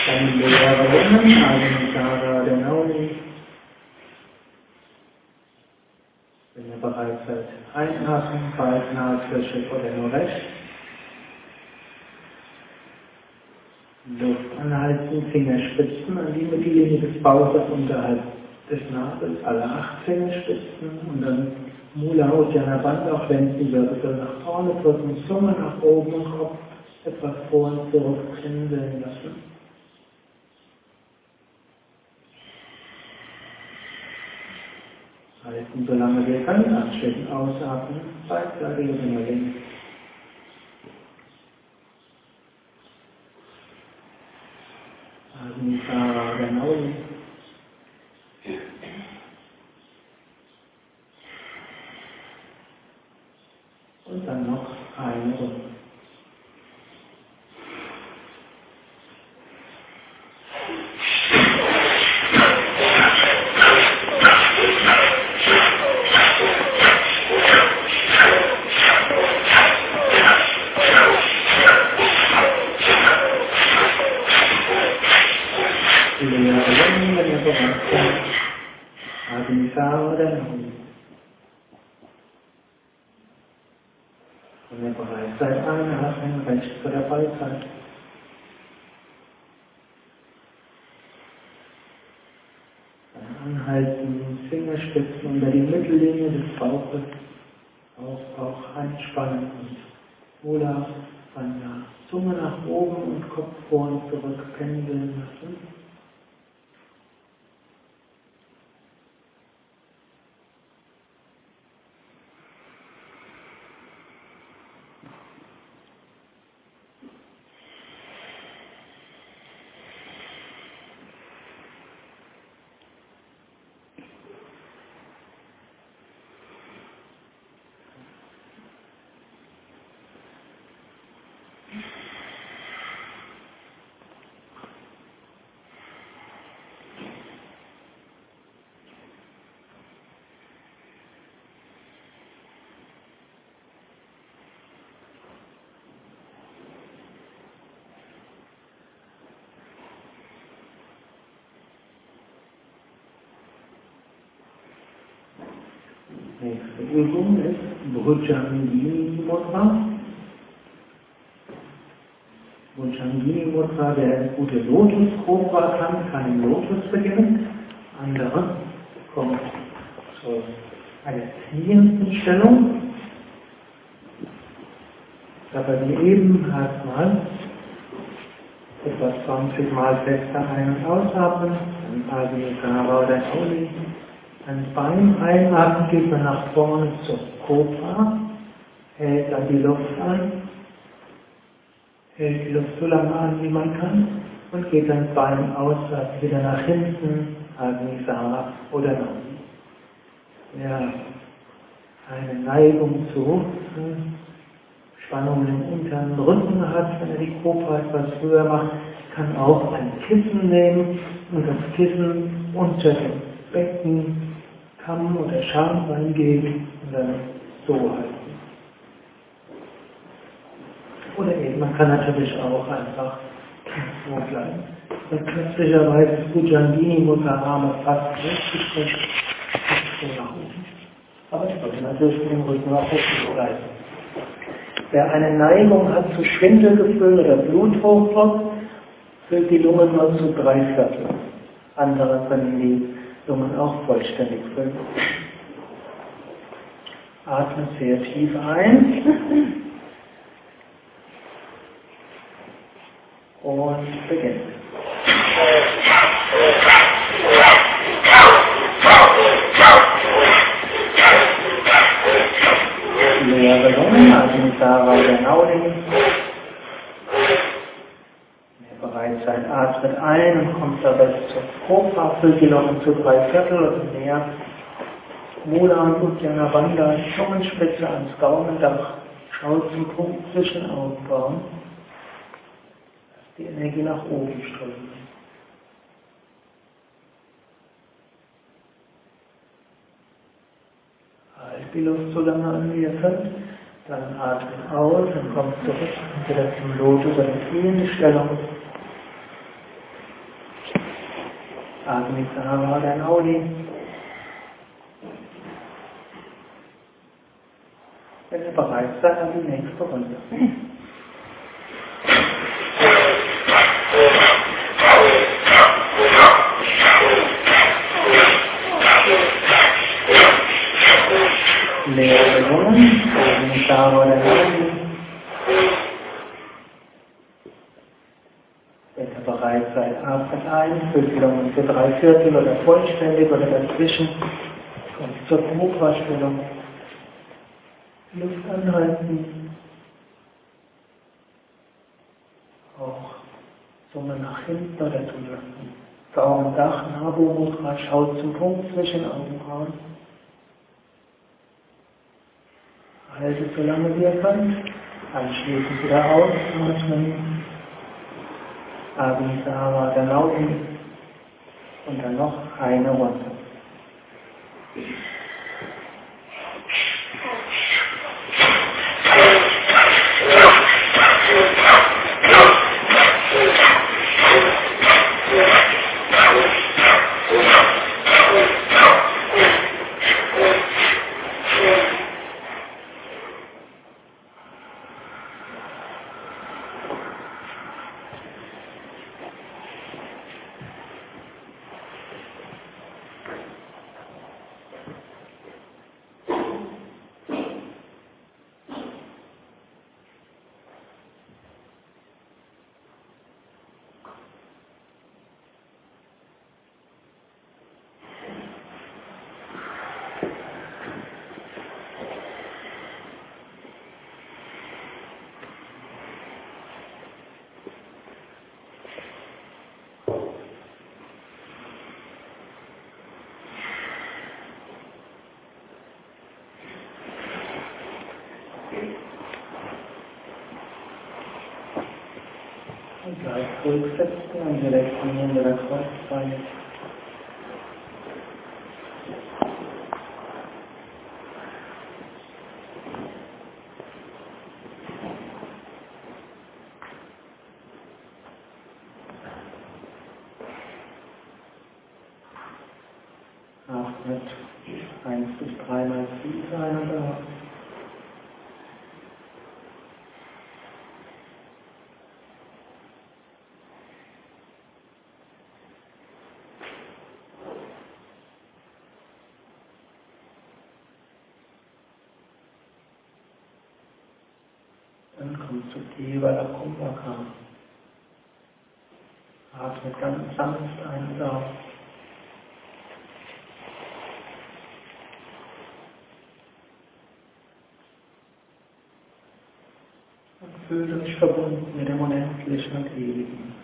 Dann leere Lungen, Agni Sahara oder Nauli. Wenn ihr bereit bald Nasenfläche oder nur rechts. Luft anhalten, Fingerspitzen an die Mittellinie des Bauches unterhalb des Nabels, alle acht Fingerspitzen und dann Mula Uddiyana Bandha auch wenden, Wirbel nach vorne drücken, Zunge nach oben Kopf etwas vor und zurück pinseln lassen. Halten, solange wir können, anschließend ausatmen, beidseitige Finger links. Agni Sara Ganauli. Und dann noch eine Runde. Leere Lungen, wenn ihr bereit seid. Agni Sara oder Nauli. Wenn ihr bereit seid, einatmen, rechts oder Beifall. Dann anhalten, Fingerspitzen unter die Mittellinie des Bauches, auch Bauch einspannen und Mula, Bandha, Zunge nach oben und Kopf vor und zurück pendeln lassen. Nächste Übung ist Bhujangini Mudra. Bhujangini Mudra, der gute Lotus-Cobra kann, kann im Lotus beginnen. Andere kommt zu einer knienden Stellung. Dabei wie eben erstmal etwa 20 Mal fester ein- und ausatmen, dann Agni Sara oder Auli. Dann beim Einatmen geht man nach vorne zur Cobra, hält dann die Luft an, hält die Luft so lange an, wie man kann und geht dann beim Ausatmen wieder nach hinten, Agni Sara oder Nauli. Ja, eine Neigung zu Hupfen, Spannung im unteren Rücken hat, wenn er die Cobra etwas früher macht, kann auch ein Kissen nehmen und das Kissen unter dem Becken Kamm oder Scham reingeben und dann so halten. Oder eben, man kann natürlich auch einfach so bleiben. Und plötzlicherweise ist Bujangini Mutterarme fast richtig so nach oben. Aber es sollte natürlich dem Rücken nach oben bleiben. Wer eine Neigung hat zu Schwindelgefühl oder Bluthochdruck, füllt die Lunge nur zu drei Viertel. Andere können die Lungen auch vollständig füllen. Atme sehr tief ein und beginnen. Leere Lungen, Admisara der Nauli. Seid, atmet ein und kommt dabei zur die Lungen zu drei Viertel oder mehr. Mula und Uddiyana Bandha, Zungenspitze ans Gaumendach, schaut zum Punkt zwischen Augenbrauen. Lass die Energie nach oben strömen. Halt die Luft so lange an, wie ihr könnt. Dann atmet aus und kommt zurück wieder zum Lotus oder kniende Stellung. Atmet Sahara, dein Audi. Wenn ihr bereit seid, dann die nächste Runde. Leere Lungen, oben Sahara, dein Audi. Wenn ihr bereit seid, atmet ein, füllt die Lungen für drei Viertel oder vollständig oder dazwischen. Kommt zur Mukha-Stellung. Luft anhalten. Auch Zunge nach hinten oder zulassen. Daumen, Dach, Nabu, Mudra, schaut zum Punkt zwischen Augenbrauen. Haltet so lange wie ihr könnt. Anschließend wieder ausatmen. Abisara, der Laufen. Und dann noch eine Runde. Und gleich zurücksetzen und die letzten Hände der Kreuzbeine. Atmet eins bis dreimal tief ein und aus. Dann kommt zu Deva Kumbhaka. Atmet ganz sanft ein und aus. Und fühlt euch verbunden mit dem Unendlichen und Ewigen. kommt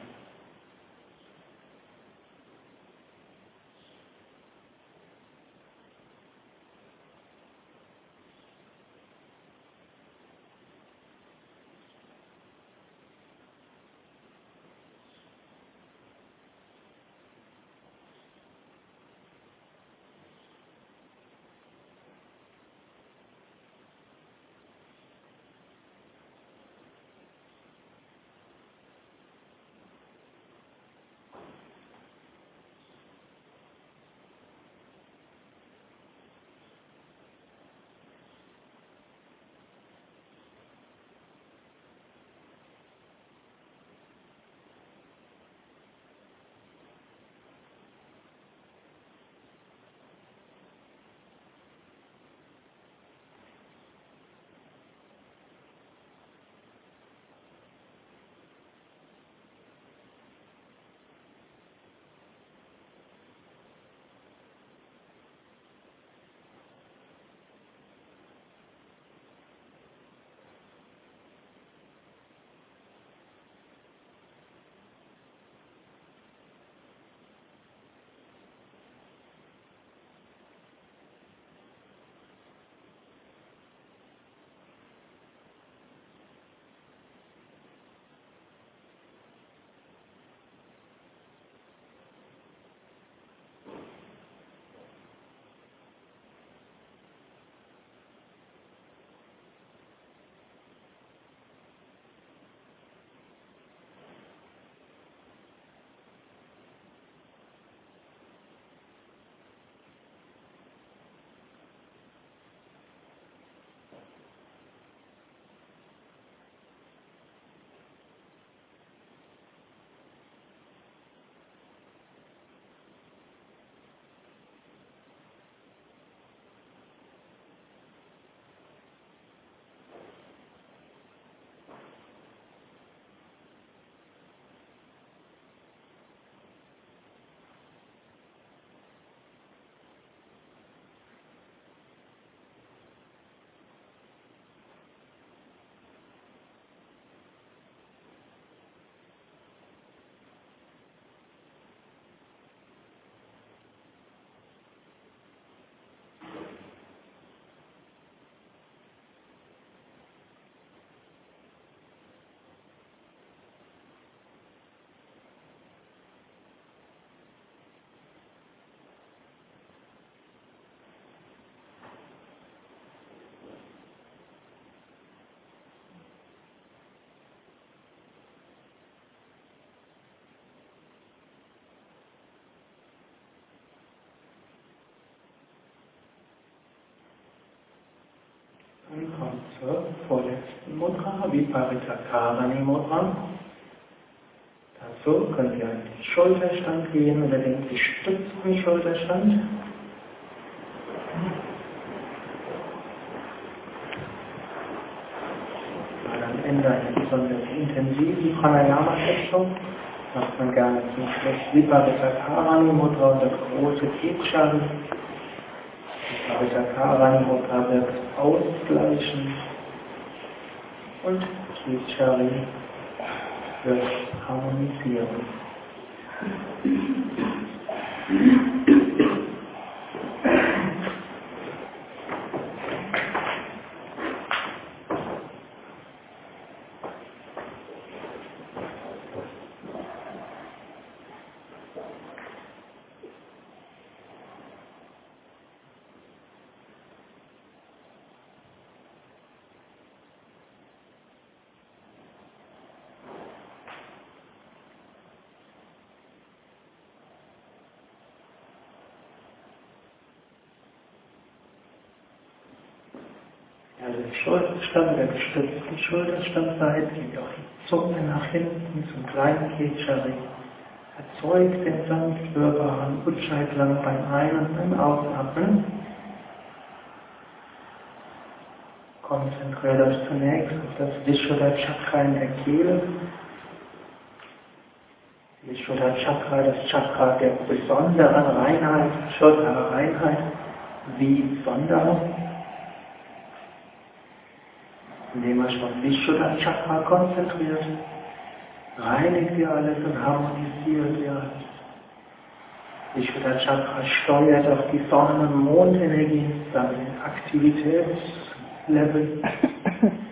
zur vorletzten Mudra, Viparitakarani Mudra. Dazu könnt ihr in den Schulterstand gehen oder den gestützten Schulterstand. Am Ende eine besonders intensive Pranayama-Session macht man gerne zum Schluss Viparitakarani Mudra und das große Kekshari. Viparitakarani Mudra wirkt ausgleichend und Kekshari wird harmonisieren. Also der Schulterstand, der gestützte Schulterstand seid, geht auch die Zunge nach hinten zum kleinen Kechari. Erzeugt den sanft hörbaren Utscheitklang beim Ein- und beim Ausatmen. Konzentriert euch zunächst auf das Vishuddha Chakra in der Kehle. Vishuddha Chakra, das Chakra der besonderen Reinheit, Shuddha Reinheit, wie Sonderung indem schon Vishuddha Chakra konzentriert, reinigt ihr alles und harmonisiert ihr alles. Vishuddha Chakra steuert auf die Sonnen- und Mondenergie, dann Aktivitätslevel.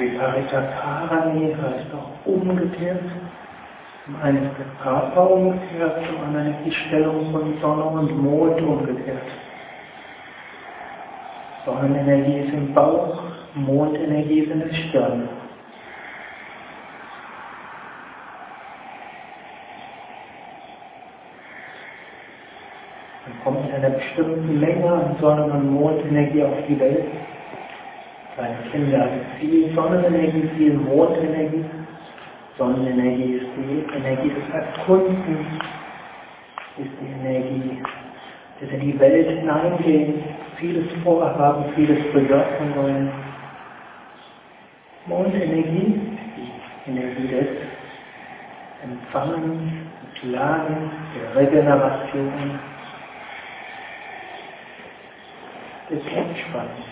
Viparitakarani heißt auch umgekehrt. Zum einen ist der Körper umgekehrt, zum anderen ist die Stellung von Sonne und Mond umgekehrt. Sonnenenergie ist im Bauch, Mondenergie ist in der Stirn. Man kommt in einer bestimmten Menge an Sonnen- und Mondenergie auf die Welt seine Kinder. Also viel Sonnenenergie, viel Mondenergie. Sonnenenergie ist die Energie des Erkundens, ist die Energie, dass in die Welt hineingehen, vieles vorhaben, vieles bewirken wollen. Mondenergie, die Energie des Empfangens, des Lagens, der Regeneration, des Entspannens.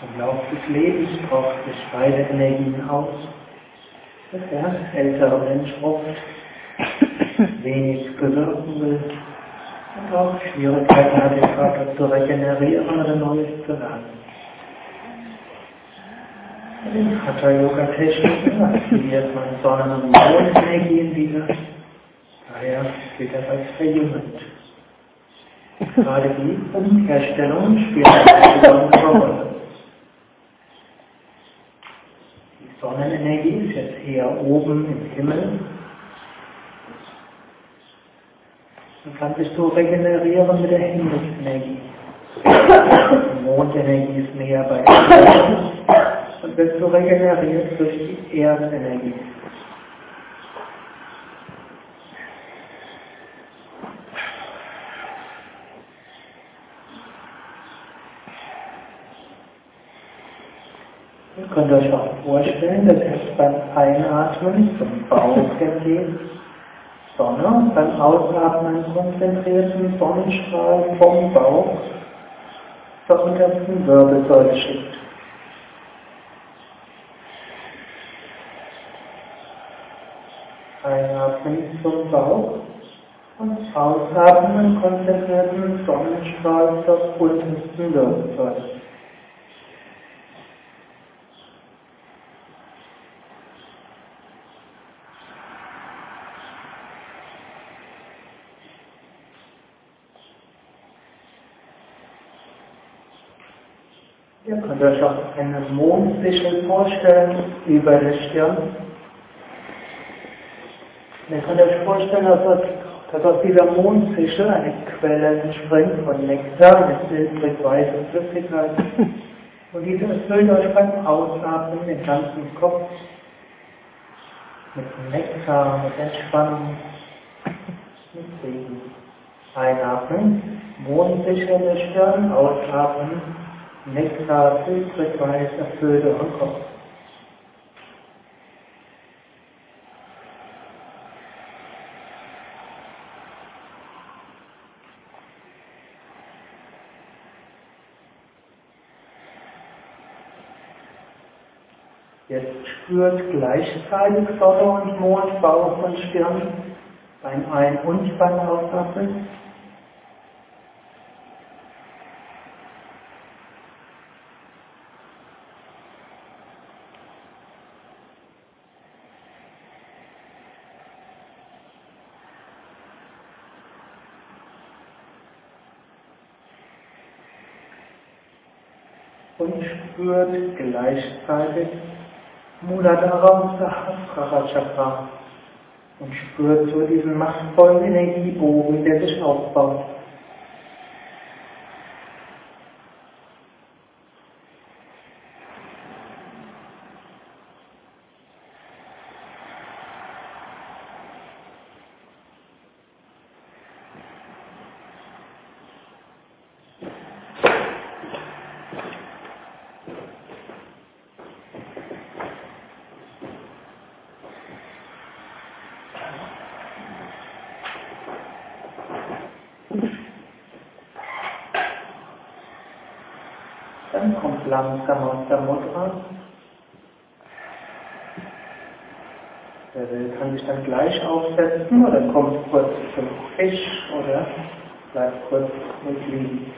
Im Laufe des Lebens braucht es beide Energien aus. dass Der ältere Mensch oft wenig bewirken will und auch Schwierigkeiten hat, den Körper zu regenerieren oder Neues zu lernen. In Hatha Yoga Techniken aktiviert man Sonnen- und Mondenergien wieder. Daher gilt das als verjüngend. Gerade die Umkehrstellungen spielen eine besondere Rolle. meine Energie ist jetzt eher oben im Himmel und kann sich so regenerieren mit der Himmelsenergie. Die Mondenergie ist näher bei dir und wird du regeneriert durch die Erdenergie. könnt euch auch vorstellen, dass es beim Einatmen zum Bauch geht, Sonne beim Ausatmen konzentrierten Sonnenstrahl vom Bauch zur untersten Wirbelsäule schickt. Einatmen zum Bauch und ausatmen konzentrierten Sonnenstrahl zur untersten Wirbelsäule. Ihr könnt euch auch eine Mondsichel vorstellen über der Stirn. Ihr könnt euch vorstellen, dass aus, dass aus dieser Mondsichel eine Quelle entspringt von Nektar mit silbrig-weißer Flüssigkeit. Und diese erfüllt euch beim Ausatmen den ganzen Kopf mit Nektar, mit Entspannung, mit Segen. Einatmen, Mondsichel der Stirn, ausatmen, Nektar, erfüllt euren Kopf. Jetzt spürt gleichzeitig Sonne und Mond, Bauch und Stirn beim Ein- und beim Ausatmen. Spürt gleichzeitig Muladhara Sahasrara und spürt so diesen machtvollen Energiebogen, der sich aufbaut. Langsam aus der Mudra. Der will, kann sich dann gleich aufsetzen oder kommt kurz zum Fisch oder bleibt kurz mit liegen.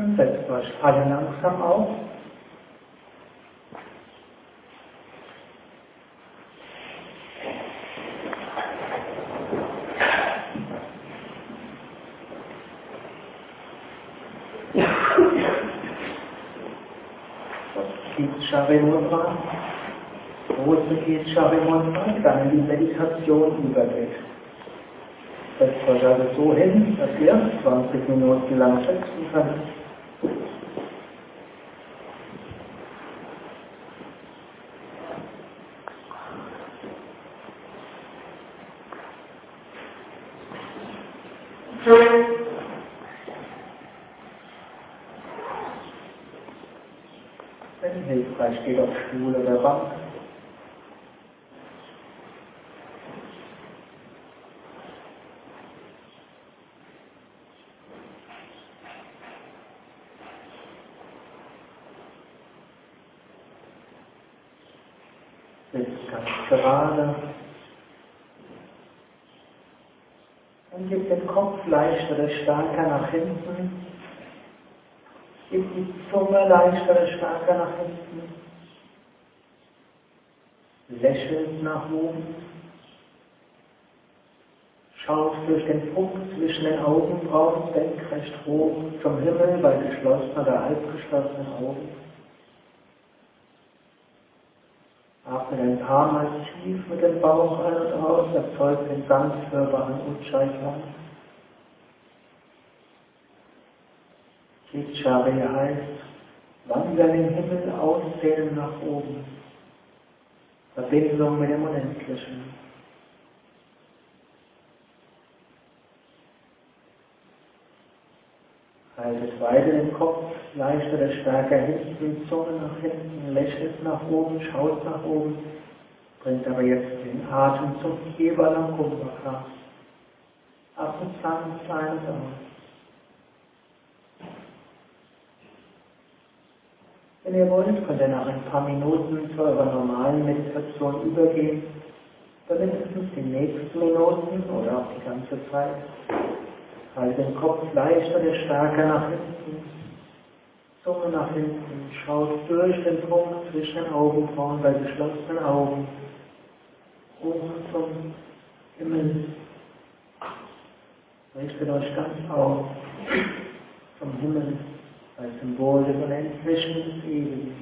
Dann setzt euch alle langsam auf. Charimudra, große geht Charimudra, dann die Meditation übergeht. Setzt euch also so hin, dass ihr 20 Minuten lang sitzen könnt. Wenn hilfreich geht auf Stuhl oder Bank. Sitzt ganz gerade. Und gibt den Kopf leicht oder stärker nach hinten. Gibt die Zunge leicht oder stärker nach hinten. lächelnd nach oben. Schaut durch den Punkt zwischen den Augenbrauen senkrecht hoch zum Himmel bei geschlossenen oder halbgeschlossenen Augen. Atme ein paar Mal tief mit dem Bauch ein und aus, erzeugt den sanft hörbaren Chitchari heißt, wandern im Himmel ausdehnen nach oben. Verbindung mit dem Unendlichen. Haltet weiter den Kopf, leichter oder stärker hinten, Zunge nach hinten, lächelt nach oben, schaut nach oben, bringt aber jetzt den Atem zum Kebalam Kumbhaka. Ab und sanft ein und aus. Wenn ihr wollt, könnt ihr nach ein paar Minuten zu eurer normalen Meditation übergehen, dann mindestens die nächsten Minuten oder auch die ganze Zeit. Halt den Kopf leichter oder stärker nach hinten, Zunge nach hinten, schaut durch den Punkt zwischen den Augenbrauen bei geschlossenen Augen hoch zum Himmel. Richtet euch ganz auf zum Himmel als Symbol des Unendlichen des Ewigen.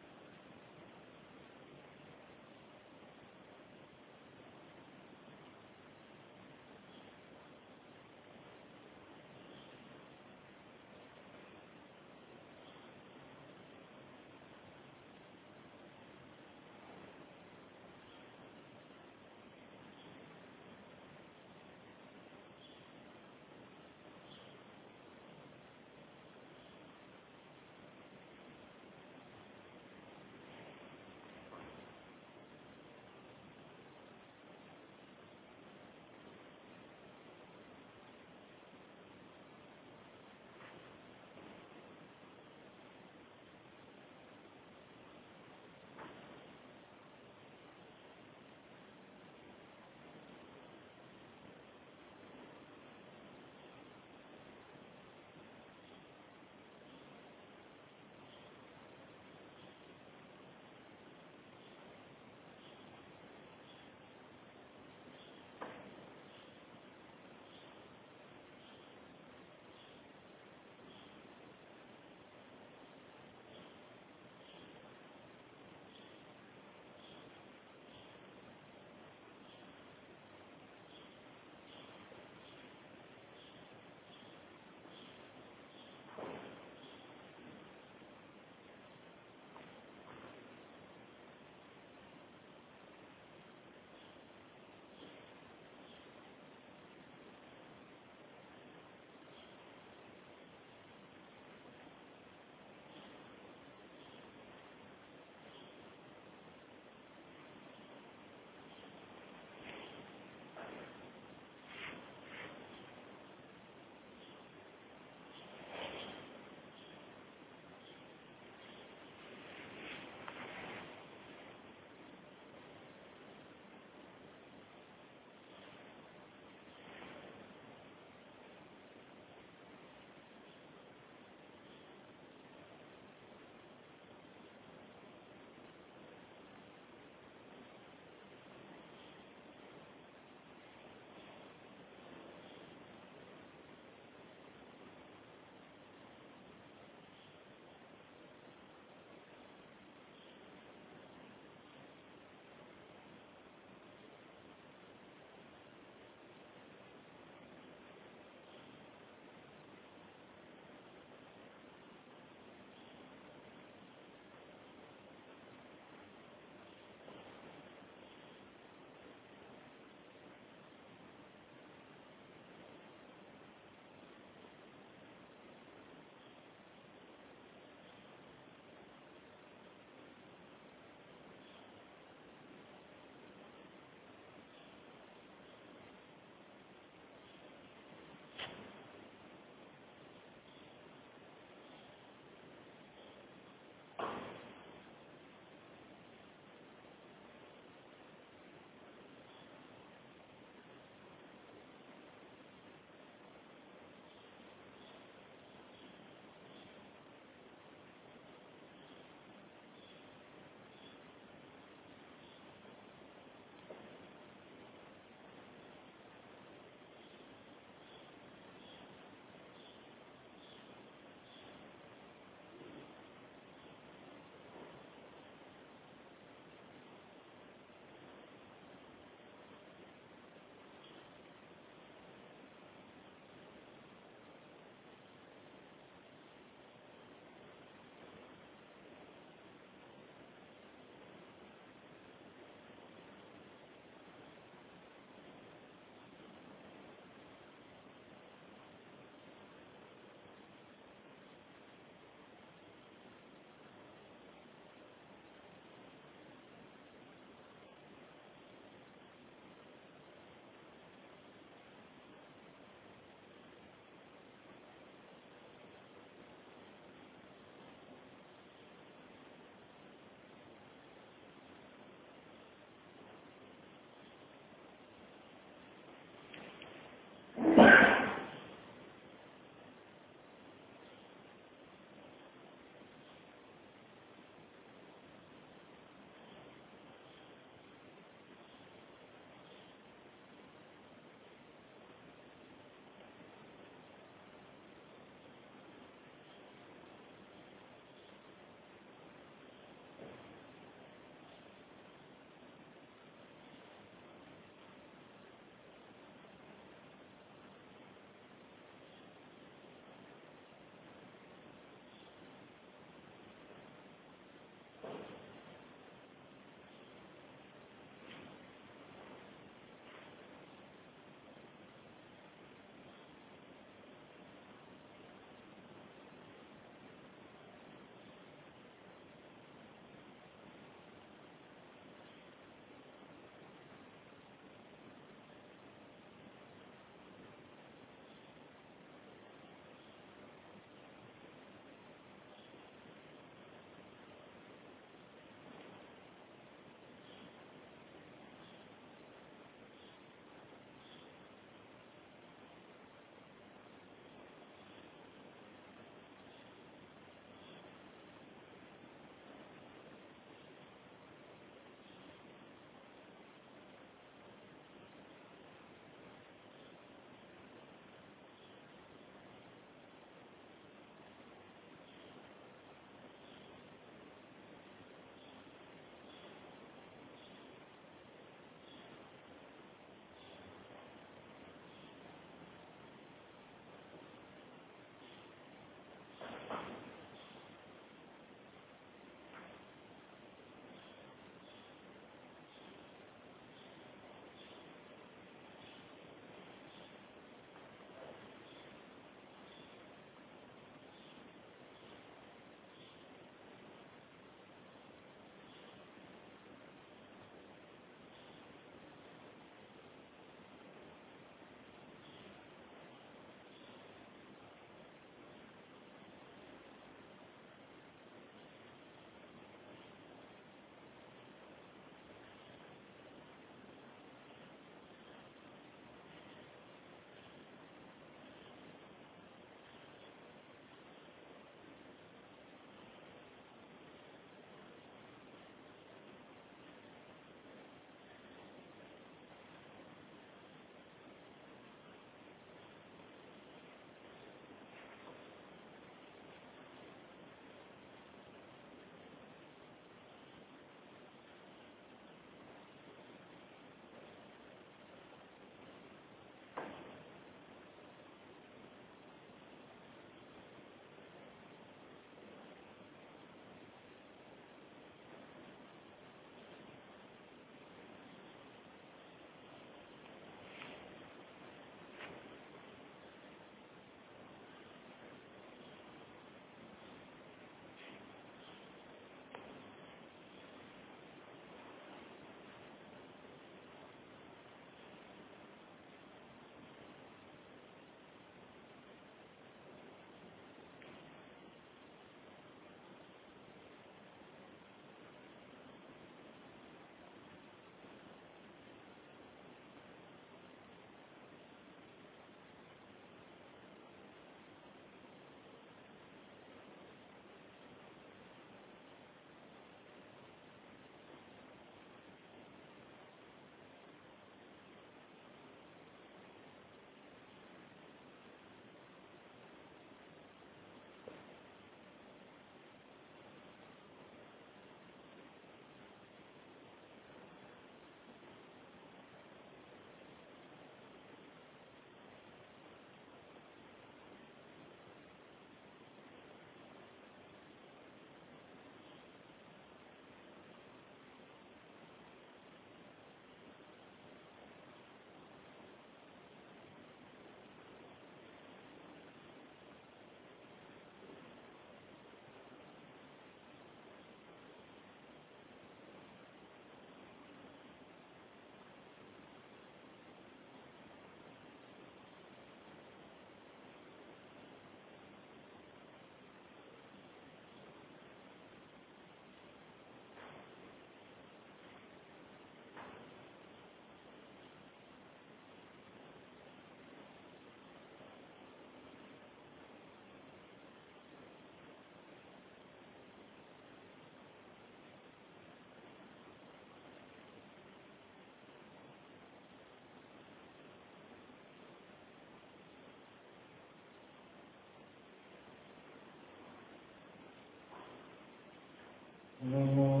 Stille.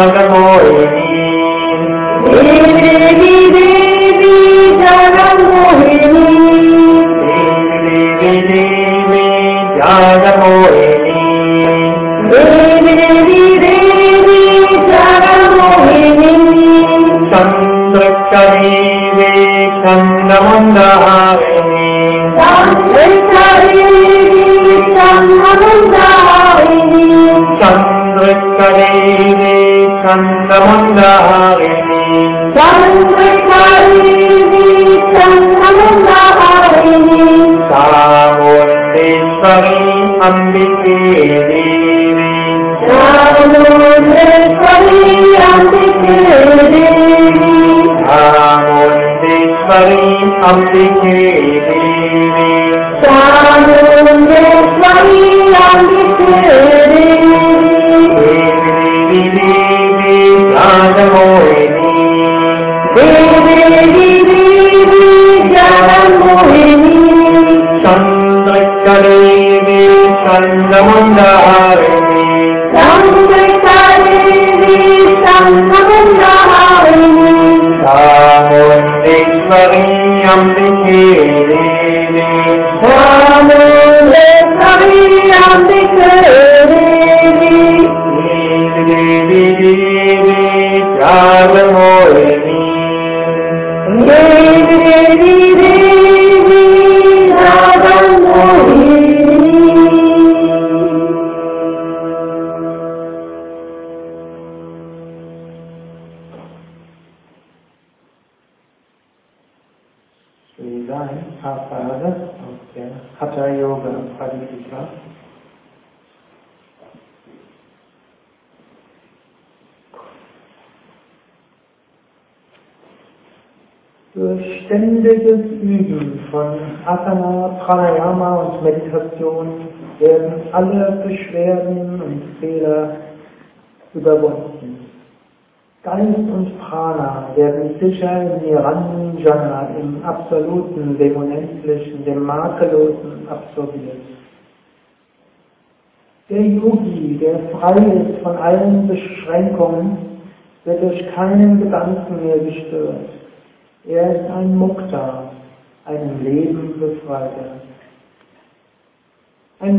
Durch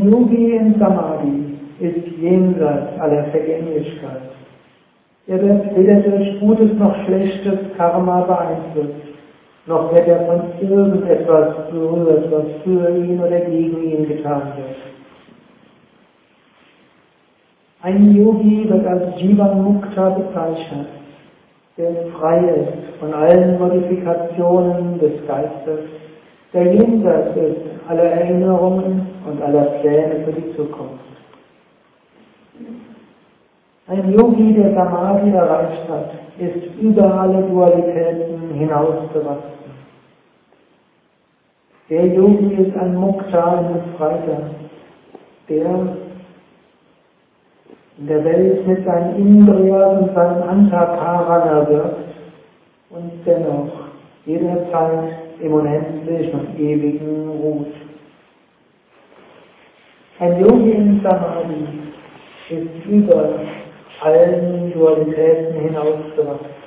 Ein Yogi in Samadhi ist jenseits aller Vergänglichkeit. Er wird weder durch gutes noch schlechtes Karma beeinflusst, noch wird er von irgendetwas berührt, was für ihn oder gegen ihn getan wird. Ein Yogi wird als Jivan Mukta bezeichnet, der frei ist von allen Modifikationen des Geistes, der jenseits ist aller Erinnerungen und aller Pläne für die Zukunft. Ein Yogi, der Samadhi erreicht hat, ist über alle Dualitäten hinausgewachsen. Der Yogi ist ein Mukta, ein Befreiter, der in der Welt mit seinen Indriyas und seinem Antakarana wirkt und dennoch jederzeit im Unendlichen und Ewigen ruht. Ein Yogi in Samadhi ist über allen Dualitäten hinausgewachsen.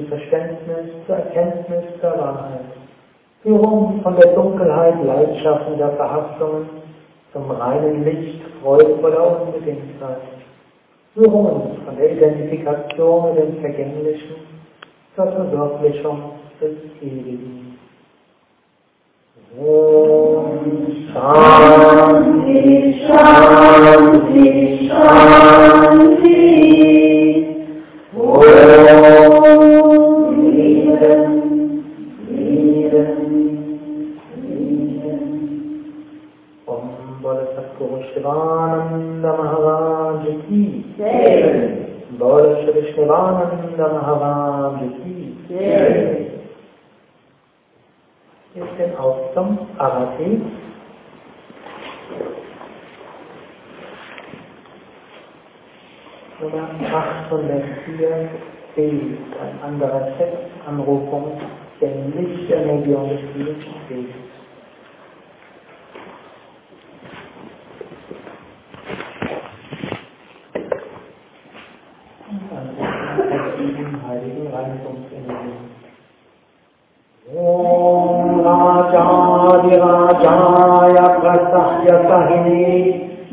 Irrtümlichen Verständnis zur Erkenntnis der Wahrheit. Führung von der Dunkelheit leidschaffender Verhaftungen zum reinen Licht freudvoller Unbedingtheit. Führung von der Identifikation mit dem Vergänglichen zur Verwirklichung des Ewigen. Om Shanti, Shanti, Shanti. Om Shivananda Maharaj Ki. Jetzt den Ausgang Arati. Nummer 804 B, ein anderer Text, Anrufung der Lichtenergie des Lebensweges. ॐ राजाय गतह्यसहि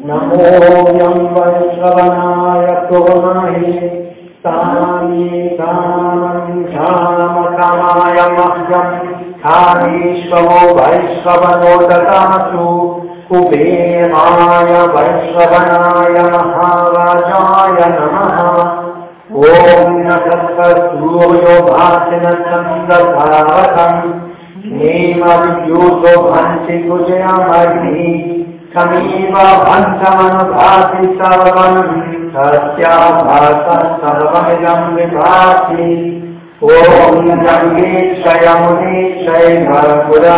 नमो यम् वैष्णनाय कोणे तानि तानं धामकामायम्यम् हारीश्वरो वैश्ववयो ददातु कुबे माय वैष्णय महाराजाय नमः। ॐ नसत्सूर्यो भासिनन्दधारकम् नेमद्योतोभन्सि कुजयामग्नि समीव भन्तमनुभाति सर्वम् तस्या भास सर्वमिदम् विभाति ॐ गङ्गेक्षयमुनीक्षय नरपुरावसरस्वति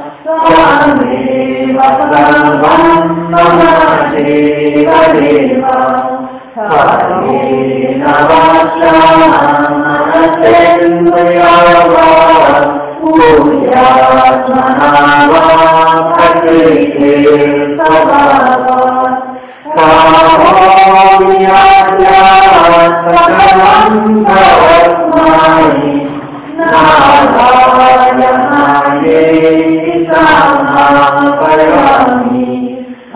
Yeah.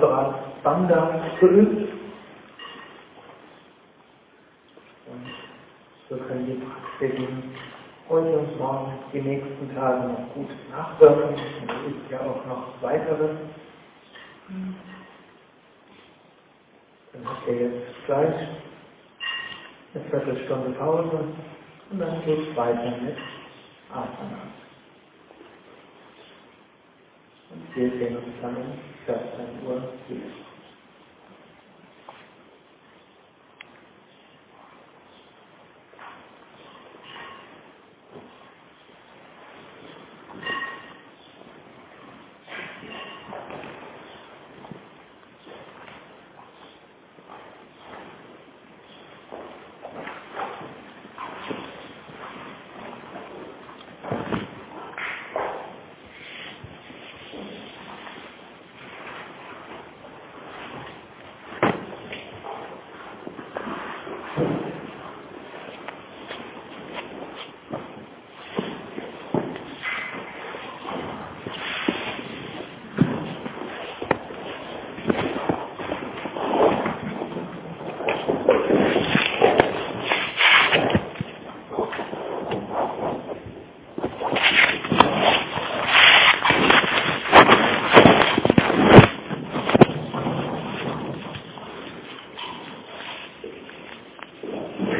Mudra, Bandha geübt. Und so können die Praktiken heute und morgen, die nächsten Tage noch gut nachwirken. Und es ist ja auch noch weiteres. Dann habt ihr jetzt gleich eine Viertelstunde Pause und dann geht es weiter mit Asana. Und wir sehen uns dann So, one, two.